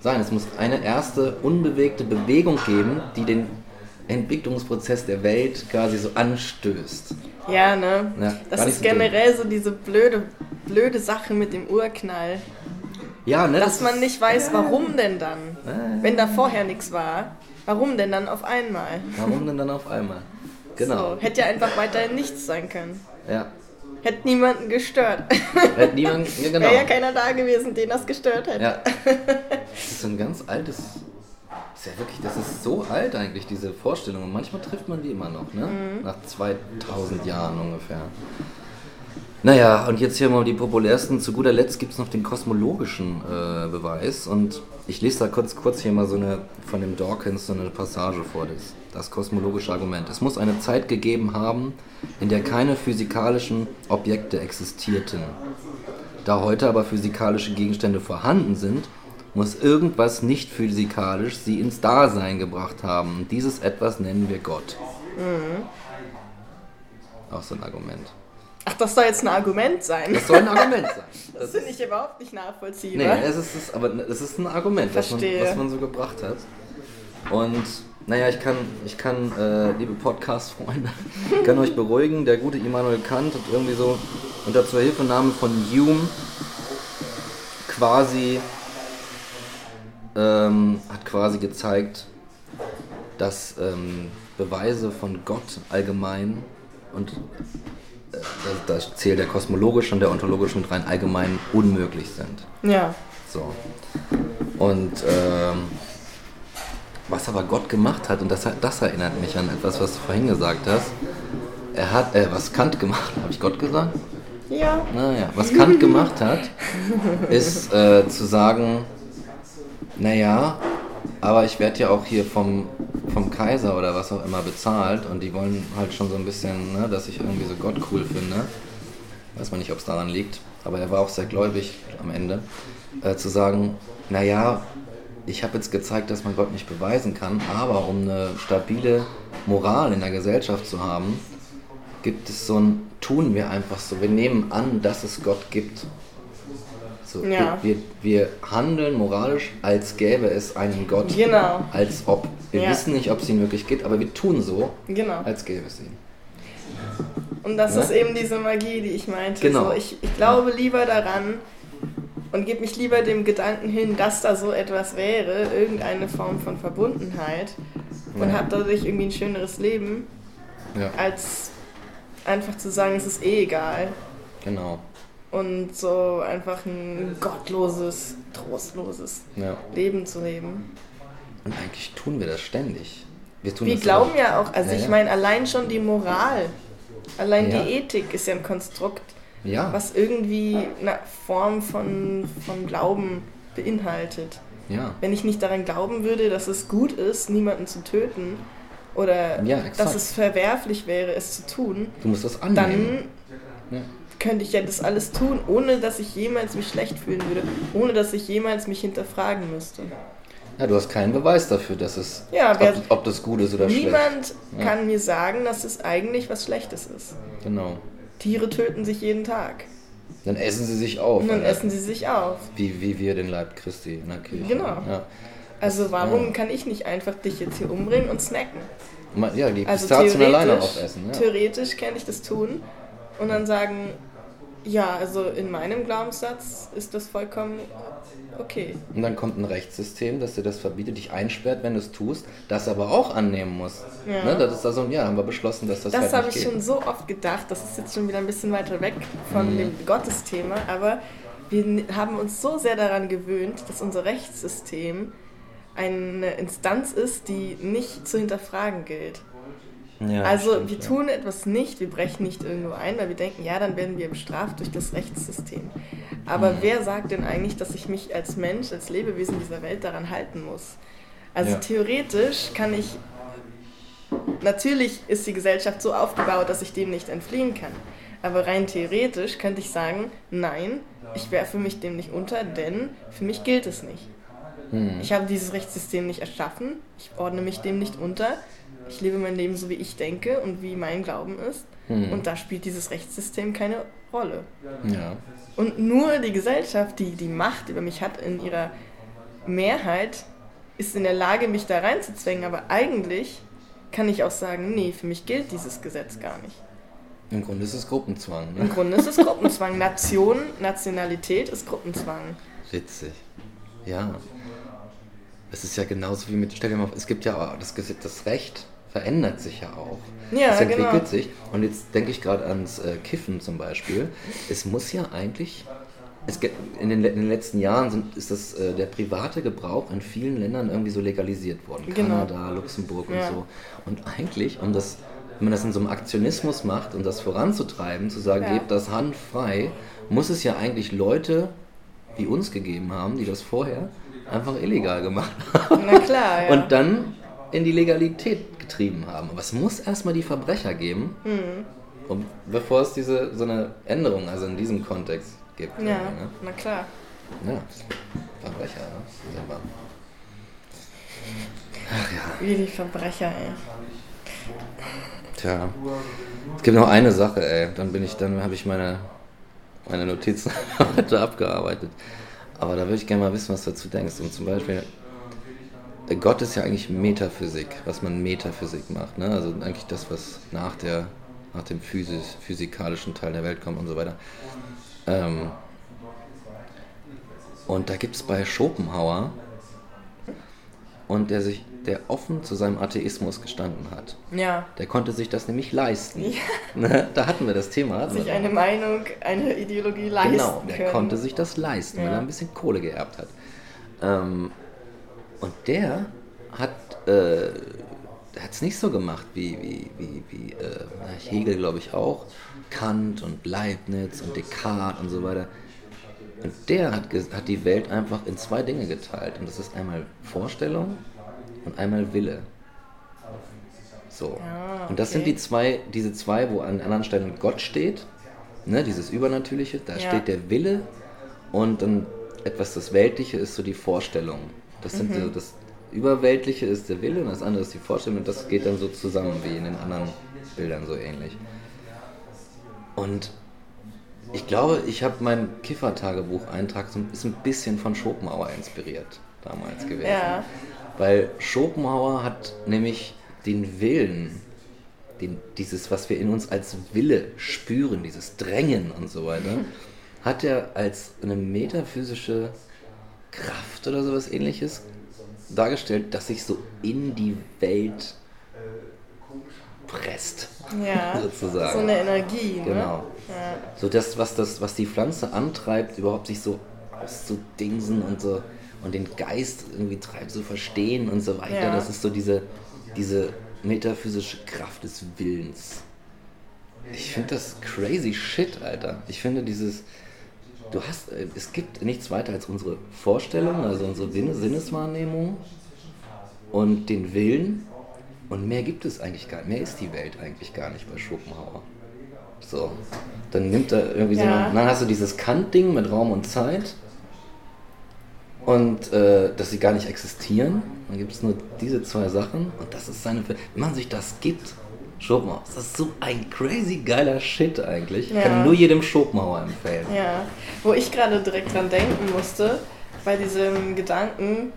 Speaker 1: sein. Es muss eine erste unbewegte Bewegung geben, die den Entwicklungsprozess der Welt quasi so anstößt.
Speaker 2: Ja, ne? Ja, das ist so generell dumm. so diese blöde, blöde Sache mit dem Urknall.
Speaker 1: Ja, ne?
Speaker 2: Dass das man nicht weiß, warum denn dann, äh, wenn da vorher nichts war. Warum denn dann auf einmal?
Speaker 1: Warum denn dann auf einmal? Genau.
Speaker 2: So, hätte ja einfach weiterhin nichts sein können.
Speaker 1: Ja,
Speaker 2: Hätte niemanden gestört.
Speaker 1: Hätte niemanden, ja genau. (laughs)
Speaker 2: Wäre ja keiner da gewesen, den das gestört hätte.
Speaker 1: Ja. (laughs) Das ist so ein ganz altes, ist ja wirklich, das ist so alt eigentlich, diese Vorstellung. Und manchmal trifft man die immer noch, ne? Mhm. Nach 2000 Jahren ungefähr. Naja, und jetzt hier mal die populärsten. Zu guter Letzt gibt es noch den kosmologischen äh, Beweis. Und ich lese da kurz, kurz hier mal so eine von dem Dawkins so eine Passage vor, das, das kosmologische Argument. Es muss eine Zeit gegeben haben, in der keine physikalischen Objekte existierten. Da heute aber physikalische Gegenstände vorhanden sind, muss irgendwas nicht physikalisch sie ins Dasein gebracht haben. Dieses etwas nennen wir Gott. Mhm. Auch so ein Argument.
Speaker 2: Ach, das soll jetzt ein Argument sein.
Speaker 1: Das soll ein Argument sein. (laughs)
Speaker 2: Das, das finde ich überhaupt nicht nachvollziehbar.
Speaker 1: Nee, es ist, es, aber es ist ein Argument, was man, was man, so gebracht hat. Und naja, ich kann, ich kann äh, liebe Podcast-Freunde, (laughs) kann euch beruhigen, der gute Immanuel Kant hat irgendwie so unter Zuhilfenahme von Hume quasi ähm, hat quasi gezeigt, dass ähm, Beweise von Gott allgemein und da, zählt der kosmologische und der ontologische mit rein allgemein unmöglich sind.
Speaker 2: Ja.
Speaker 1: So. Und ähm, was aber Gott gemacht hat, und das, das erinnert mich an etwas, was du vorhin gesagt hast. Er hat, äh, was Kant gemacht, habe ich Gott gesagt?
Speaker 2: Ja.
Speaker 1: Naja, was Kant gemacht hat, (laughs) ist äh, zu sagen, naja, aber ich werde ja auch hier vom, vom Kaiser oder was auch immer bezahlt und die wollen halt schon so ein bisschen, ne, dass ich irgendwie so Gott cool finde. Weiß man nicht, ob es daran liegt, aber er war auch sehr gläubig am Ende. Äh, zu sagen, naja, ich habe jetzt gezeigt, dass man Gott nicht beweisen kann, aber um eine stabile Moral in der Gesellschaft zu haben, gibt es so ein, tun wir einfach so, wir nehmen an, dass es Gott gibt. So, ja. wir, wir, handeln moralisch, als gäbe es einen Gott.
Speaker 2: Genau.
Speaker 1: Als ob. Wir ja. wissen nicht, ob es ihn wirklich gibt, aber wir tun so,
Speaker 2: genau.
Speaker 1: als gäbe es ihn.
Speaker 2: Und das ja? ist eben diese Magie, die ich meinte.
Speaker 1: Genau.
Speaker 2: So, ich, ich glaube lieber daran und gebe mich lieber dem Gedanken hin, dass da so etwas wäre, irgendeine Form von Verbundenheit und habe dadurch irgendwie ein schöneres Leben, als einfach zu sagen, es ist eh egal.
Speaker 1: Genau
Speaker 2: und so einfach ein gottloses, trostloses ja. Leben zu leben.
Speaker 1: Und eigentlich tun wir das ständig.
Speaker 2: Wir, wir glauben ja auch, also ja, ich meine, allein schon die Moral Allein
Speaker 1: Ja.
Speaker 2: die Ethik ist ja ein Konstrukt, was irgendwie eine Form von, von Glauben beinhaltet. Wenn ich nicht daran glauben würde, dass es gut ist, niemanden zu töten oder dass es verwerflich wäre, es zu tun, dann. Könnte ich ja das alles tun, ohne dass ich jemals mich schlecht fühlen würde, ohne dass ich jemals mich hinterfragen müsste.
Speaker 1: ja, du hast keinen Beweis dafür, dass es,
Speaker 2: Ja,
Speaker 1: ob, ob das gut ist oder schlecht.
Speaker 2: Niemand
Speaker 1: Ja.
Speaker 2: kann mir sagen, dass es eigentlich was Schlechtes ist.
Speaker 1: Genau.
Speaker 2: Tiere töten sich jeden Tag
Speaker 1: Dann essen sie sich auf.
Speaker 2: und dann
Speaker 1: Alter.
Speaker 2: essen sie sich auf.
Speaker 1: Wie, wie wir den Leib Christi in der Kirche.
Speaker 2: Genau.
Speaker 1: Ja,
Speaker 2: Also warum
Speaker 1: Ja.
Speaker 2: kann ich nicht einfach dich jetzt hier umbringen und snacken?
Speaker 1: Ja die
Speaker 2: Also
Speaker 1: Pistazien alleine aufessen. Ja.
Speaker 2: theoretisch kann ich das tun und dann sagen, ja, also in meinem Glaubenssatz ist das vollkommen okay.
Speaker 1: Und dann kommt ein Rechtssystem, das dir das verbietet, dich einsperrt, wenn du es tust, das aber auch annehmen muss.
Speaker 2: Ja.
Speaker 1: Ne? Das ist da so, ja, haben wir beschlossen, dass das,
Speaker 2: Das
Speaker 1: halt
Speaker 2: habe ich
Speaker 1: geht.
Speaker 2: schon so oft gedacht, das ist jetzt schon wieder ein bisschen weiter weg von
Speaker 1: Mhm.
Speaker 2: dem Gottesthema, aber wir haben uns so sehr daran gewöhnt, dass unser Rechtssystem eine Instanz ist, die nicht zu hinterfragen gilt.
Speaker 1: Ja,
Speaker 2: also
Speaker 1: stimmt,
Speaker 2: wir
Speaker 1: ja.
Speaker 2: tun etwas nicht, wir brechen nicht irgendwo ein, weil wir denken, ja, dann werden wir bestraft durch das Rechtssystem. Aber
Speaker 1: Mhm.
Speaker 2: wer sagt denn eigentlich, dass ich mich als Mensch, als Lebewesen dieser Welt daran halten muss? Also
Speaker 1: Ja.
Speaker 2: theoretisch kann ich, natürlich ist die Gesellschaft so aufgebaut, dass ich dem nicht entfliehen kann. Aber rein theoretisch könnte ich sagen, nein, ich werfe mich dem nicht unter, denn für mich gilt es nicht.
Speaker 1: Hm.
Speaker 2: Ich habe dieses Rechtssystem nicht erschaffen, ich ordne mich dem nicht unter, ich lebe mein Leben so, wie ich denke und wie mein Glauben ist.
Speaker 1: Hm.
Speaker 2: Und da spielt dieses Rechtssystem keine Rolle.
Speaker 1: Ja.
Speaker 2: Und nur die Gesellschaft, die die Macht über mich hat in ihrer Mehrheit, ist in der Lage, mich da reinzuzwängen. Aber eigentlich kann ich auch sagen, nee, für mich gilt dieses Gesetz gar nicht.
Speaker 1: Im Grunde ist es Gruppenzwang.
Speaker 2: Im
Speaker 1: Ne?
Speaker 2: Grunde ist es Gruppenzwang. Nation, Nationalität ist Gruppenzwang.
Speaker 1: Witzig. Ja. Es ist ja genauso wie mit, stell dir mal es gibt ja auch, das, Gesetz- das Recht verändert sich ja auch.
Speaker 2: Ja,
Speaker 1: es entwickelt
Speaker 2: genau.
Speaker 1: sich. Und jetzt denke ich gerade ans äh, Kiffen zum Beispiel. Es muss ja eigentlich, in, den, in den letzten Jahren sind, ist das, äh, der private Gebrauch in vielen Ländern irgendwie so legalisiert worden.
Speaker 2: Genau.
Speaker 1: Kanada, Luxemburg und
Speaker 2: Ja.
Speaker 1: so. Und eigentlich, um das, wenn man das in so einem Aktionismus macht, um das voranzutreiben, zu sagen,
Speaker 2: Ja.
Speaker 1: gebt das Hand frei, muss es ja eigentlich Leute wie uns gegeben haben, die das vorher einfach illegal gemacht haben.
Speaker 2: Na klar, ja.
Speaker 1: Und dann in die Legalität getrieben haben. Aber es muss erstmal die Verbrecher geben,
Speaker 2: Mhm.
Speaker 1: um, bevor es diese so eine Änderung, also in diesem Kontext gibt.
Speaker 2: ja,
Speaker 1: Ne?
Speaker 2: na klar.
Speaker 1: Ja, Verbrecher, ne? Selber.
Speaker 2: Wie die Verbrecher, ey.
Speaker 1: Tja. Es gibt noch eine Sache, ey. Dann bin ich, dann habe ich meine, meine Notizen (laughs) heute abgearbeitet. Aber da würde ich gerne mal wissen, was du dazu denkst. Und zum Beispiel, Gott ist ja eigentlich Metaphysik, was man Metaphysik macht. Ne? Also eigentlich das, was nach, der, nach dem physisch, physikalischen Teil der Welt kommt und so weiter. Ähm, und da gibt es bei Schopenhauer, und der sich, der offen zu seinem Atheismus gestanden hat.
Speaker 2: Ja.
Speaker 1: Der konnte sich das nämlich leisten.
Speaker 2: Ja.
Speaker 1: Ne? Da hatten wir das Thema.
Speaker 2: Sich eine Meinung, eine Ideologie leisten
Speaker 1: Genau, der
Speaker 2: können.
Speaker 1: konnte sich das leisten, weil
Speaker 2: Ja.
Speaker 1: er ein bisschen Kohle geerbt hat. Ähm, und der hat äh, es nicht so gemacht wie, wie, wie, wie äh, Hegel, glaube ich, auch, Kant und Leibniz und Descartes und so weiter. Und der hat, hat die Welt einfach in zwei Dinge geteilt. Und das ist einmal Vorstellung und einmal Wille. So.
Speaker 2: Ah,
Speaker 1: Und das sind
Speaker 2: okay.
Speaker 1: die zwei, diese zwei, wo an anderen Stellen Gott steht, ne, dieses Übernatürliche, da
Speaker 2: Ja.
Speaker 1: steht der Wille und dann etwas das Weltliche ist so die Vorstellung. Das sind
Speaker 2: Mhm.
Speaker 1: so, das Überweltliche ist der Wille und das andere ist die Vorstellung und das geht dann so zusammen wie in den anderen Bildern so ähnlich. Und ich glaube, ich habe mein Kiffer-Tagebuch-Eintrag so, ist ein bisschen von Schopenhauer inspiriert damals gewesen.
Speaker 2: Ja.
Speaker 1: Weil Schopenhauer hat nämlich den Willen, den, dieses, was wir in uns als Wille spüren, dieses Drängen und so weiter, (laughs) hat er als eine metaphysische Kraft oder sowas ähnliches dargestellt, das sich so in die Welt presst.
Speaker 2: Ja, (laughs)
Speaker 1: sozusagen.
Speaker 2: so eine Energie, ne?
Speaker 1: Genau.
Speaker 2: Ja.
Speaker 1: So das, was das, was die Pflanze antreibt, überhaupt sich so auszudingsen und so und den Geist irgendwie treibt, so verstehen und so weiter.
Speaker 2: Ja.
Speaker 1: Das ist so diese, diese metaphysische Kraft des Willens. ich finde das crazy shit, Alter. Ich finde dieses, du hast, äh, es gibt nichts weiter als unsere Vorstellung, also unsere Sinneswahrnehmung und den Willen und mehr gibt es eigentlich gar nicht. Mehr ist die Welt eigentlich gar nicht bei Schopenhauer. So. Dann nimmt er irgendwie ja. so eine, dann hast du dieses Kant-Ding mit Raum und Zeit und äh, dass sie gar nicht existieren. Dann gibt es nur diese zwei Sachen und das ist seine. Wenn man sich das gibt, Schopenhauer, das ist so ein crazy geiler Shit eigentlich. Ich ja. kann nur jedem Schopenhauer empfehlen.
Speaker 2: Ja, wo ich gerade direkt dran denken musste, bei diesem Gedanken,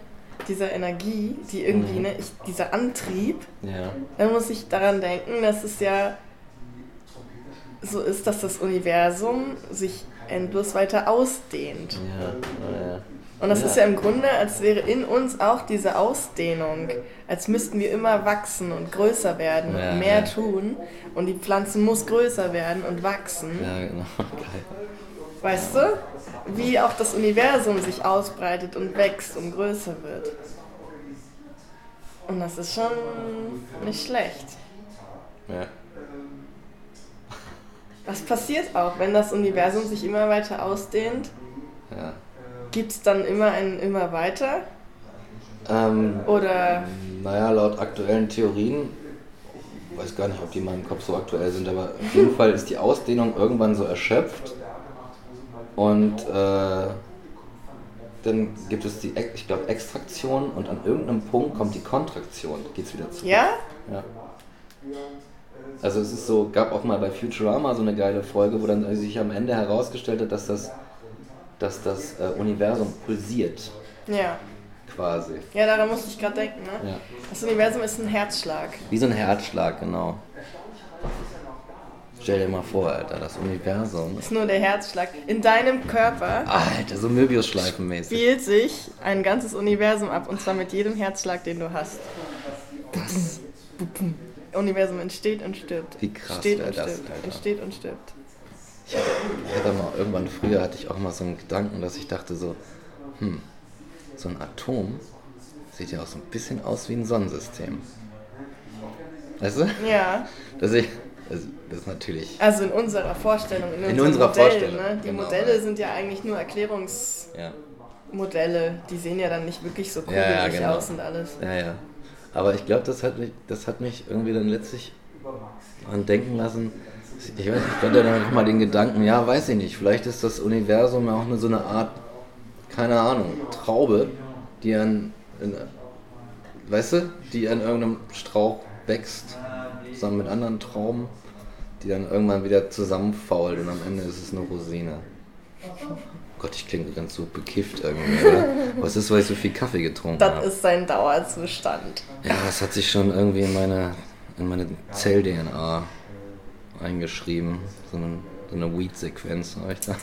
Speaker 2: dieser Energie, die irgendwie, mhm. ne, ich, dieser Antrieb,
Speaker 1: ja.
Speaker 2: dann muss ich daran denken, dass es ja so ist, dass das Universum sich endlos weiter ausdehnt.
Speaker 1: Ja, ja.
Speaker 2: Und das ja. ist ja im Grunde, als wäre in uns auch diese Ausdehnung, als müssten wir immer wachsen und größer werden ja, und mehr ja. tun. Und die Pflanze muss größer werden und wachsen.
Speaker 1: Ja, genau. (laughs) Geil.
Speaker 2: Weißt du? Wie auch das Universum sich ausbreitet und wächst und größer wird. Und das ist schon nicht schlecht.
Speaker 1: Ja.
Speaker 2: Was passiert auch, wenn das Universum sich immer weiter ausdehnt?
Speaker 1: Ja.
Speaker 2: Gibt es dann immer ein immer weiter?
Speaker 1: Ähm,
Speaker 2: Oder?
Speaker 1: Naja, laut aktuellen Theorien, ich weiß gar nicht, ob die in meinem Kopf so aktuell sind, aber auf jeden Fall ist die Ausdehnung irgendwann so erschöpft und äh, dann gibt es die, ich glaube, Extraktion und an irgendeinem Punkt kommt die Kontraktion, geht es wieder zurück.
Speaker 2: Ja?
Speaker 1: Ja. Also es ist so, gab auch mal bei Futurama so eine geile Folge, wo dann sich am Ende herausgestellt hat, dass das dass das äh, Universum pulsiert.
Speaker 2: Ja.
Speaker 1: Quasi.
Speaker 2: Ja, daran musste ich gerade denken. Ne?
Speaker 1: Ja.
Speaker 2: Das Universum ist ein Herzschlag.
Speaker 1: Wie so ein Herzschlag, genau. Stell dir mal vor, Alter, das Universum.
Speaker 2: Ist nur der Herzschlag. In deinem Körper.
Speaker 1: Alter, so Möbius-Schleifenmäßig.
Speaker 2: Spielt sich ein ganzes Universum ab und zwar mit jedem Herzschlag, den du hast. Das. Universum entsteht und stirbt.
Speaker 1: Wie krass
Speaker 2: Steht
Speaker 1: und
Speaker 2: das,
Speaker 1: stirbt. Alter.
Speaker 2: Entsteht und stirbt.
Speaker 1: Ich hatte mal irgendwann früher hatte ich auch mal so einen Gedanken, dass ich dachte so, hm, so ein Atom sieht ja auch so ein bisschen aus wie ein Sonnensystem. Weißt du?
Speaker 2: Ja.
Speaker 1: Dass ich, das, das ist natürlich.
Speaker 2: Also in unserer Vorstellung, in,
Speaker 1: in unserer
Speaker 2: Modell,
Speaker 1: Vorstellung.
Speaker 2: Ne? Die
Speaker 1: genau,
Speaker 2: Modelle
Speaker 1: ja.
Speaker 2: sind ja eigentlich nur Erklärungsmodelle.
Speaker 1: Ja.
Speaker 2: Die sehen ja dann nicht wirklich so kugelig
Speaker 1: ja, genau.
Speaker 2: aus und alles.
Speaker 1: Ja, ja. Aber ich glaube, das, hat mich, das hat mich irgendwie dann letztlich daran denken lassen. Ich weiß ich hatte dann mal den Gedanken, ja, weiß ich nicht, vielleicht ist das Universum ja auch nur so eine Art, keine Ahnung, Traube, die an, in, weißt du, die an irgendeinem Strauch wächst, zusammen mit anderen Trauben, die dann irgendwann wieder zusammenfault und am Ende ist es eine Rosine. Gott, ich klinge ganz so bekifft irgendwie, oder? Was ist, weil ich so viel Kaffee getrunken habe?
Speaker 2: Das ist sein Dauerzustand.
Speaker 1: Ja, das hat sich schon irgendwie in meine, in meine Zell-DNA eingeschrieben. So eine, so eine Weed-Sequenz habe ich da.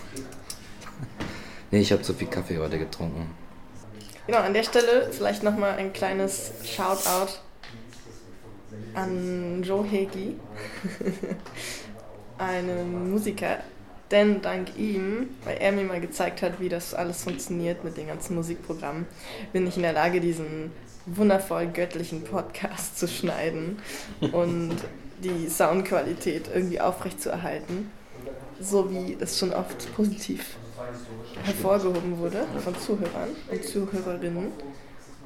Speaker 1: (laughs) nee, ich habe zu viel Kaffee heute getrunken.
Speaker 2: Genau, an der Stelle vielleicht nochmal ein kleines Shoutout an Joe Hegi, (laughs) einen Musiker, denn dank ihm, weil er mir mal gezeigt hat, wie das alles funktioniert mit den ganzen Musikprogrammen, bin ich in der Lage, diesen wundervoll göttlichen Podcast zu schneiden und die Soundqualität irgendwie aufrechtzuerhalten, so wie das schon oft positiv hervorgehoben wurde von Zuhörern und Zuhörerinnen.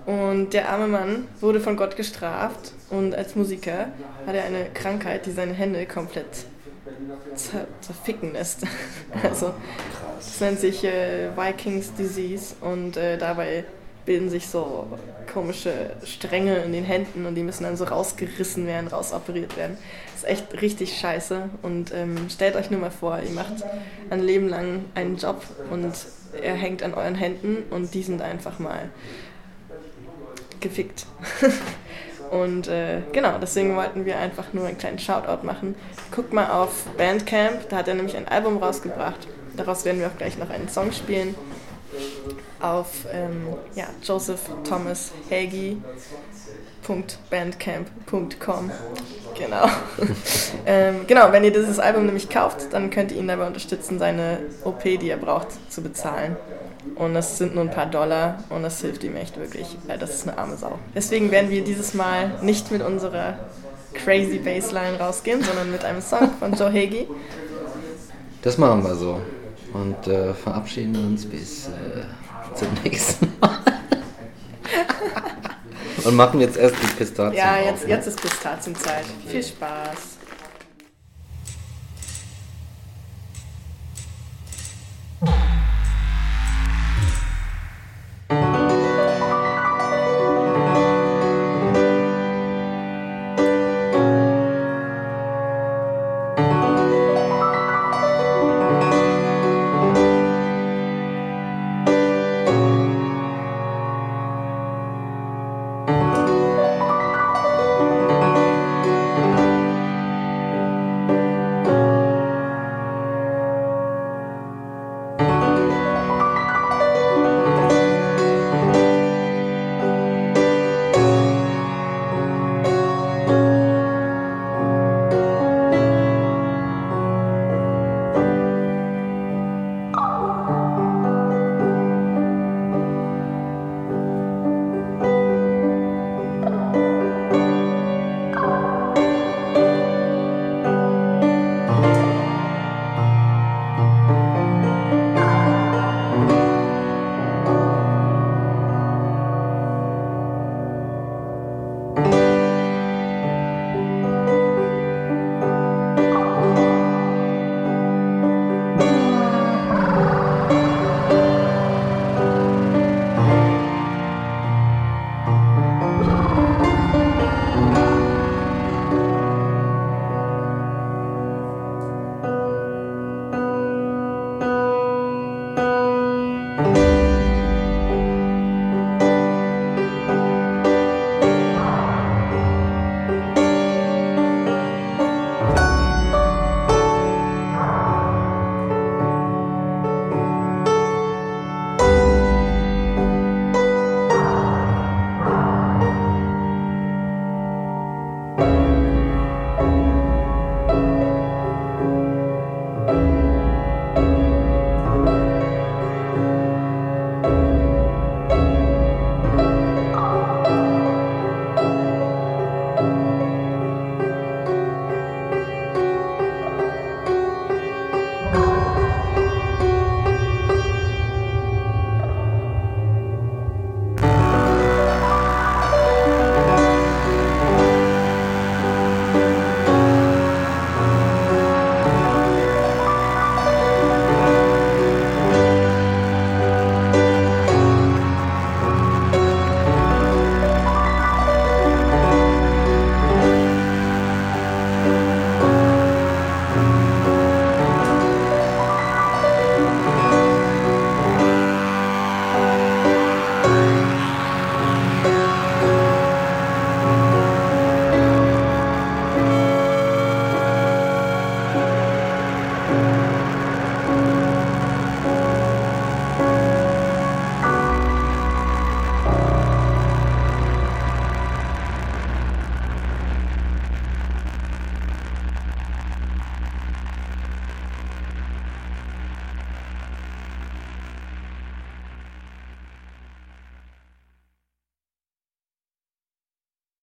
Speaker 2: Und der arme Mann wurde von Gott gestraft und als Musiker hat er eine Krankheit, die seine Hände komplett zer zerficken lässt. (laughs) Also das nennt sich äh, Vikings Disease und äh, dabei bilden sich so komische Stränge in den Händen und die müssen dann so rausgerissen werden, rausoperiert werden. Das ist echt richtig scheiße und ähm, stellt euch nur mal vor, ihr macht ein Leben lang einen Job und er hängt an euren Händen und die sind einfach mal gefickt. (laughs) und äh, genau, deswegen wollten wir einfach nur einen kleinen Shoutout machen. Guckt mal auf Bandcamp, da hat er nämlich ein Album rausgebracht. Daraus werden wir auch gleich noch einen Song spielen auf ähm, ja, josephthomashelgi.bandcamp.com. Genau. (laughs) ähm, genau, wenn ihr dieses Album nämlich kauft, dann könnt ihr ihn dabei unterstützen, seine OP, die er braucht, zu bezahlen. Und das sind nur ein paar Dollar und das hilft ihm echt wirklich, weil das ist eine arme Sau. Deswegen werden wir dieses Mal nicht mit unserer crazy Bassline rausgehen, sondern mit einem Song von Joe Hagee.
Speaker 1: Das machen wir so. Und äh, verabschieden uns bis äh, zum nächsten Mal. Und machen jetzt erst die Pistazien.
Speaker 2: Ja,
Speaker 1: auf,
Speaker 2: jetzt,
Speaker 1: ne?
Speaker 2: jetzt ist Pistazienzeit. Viel Spaß.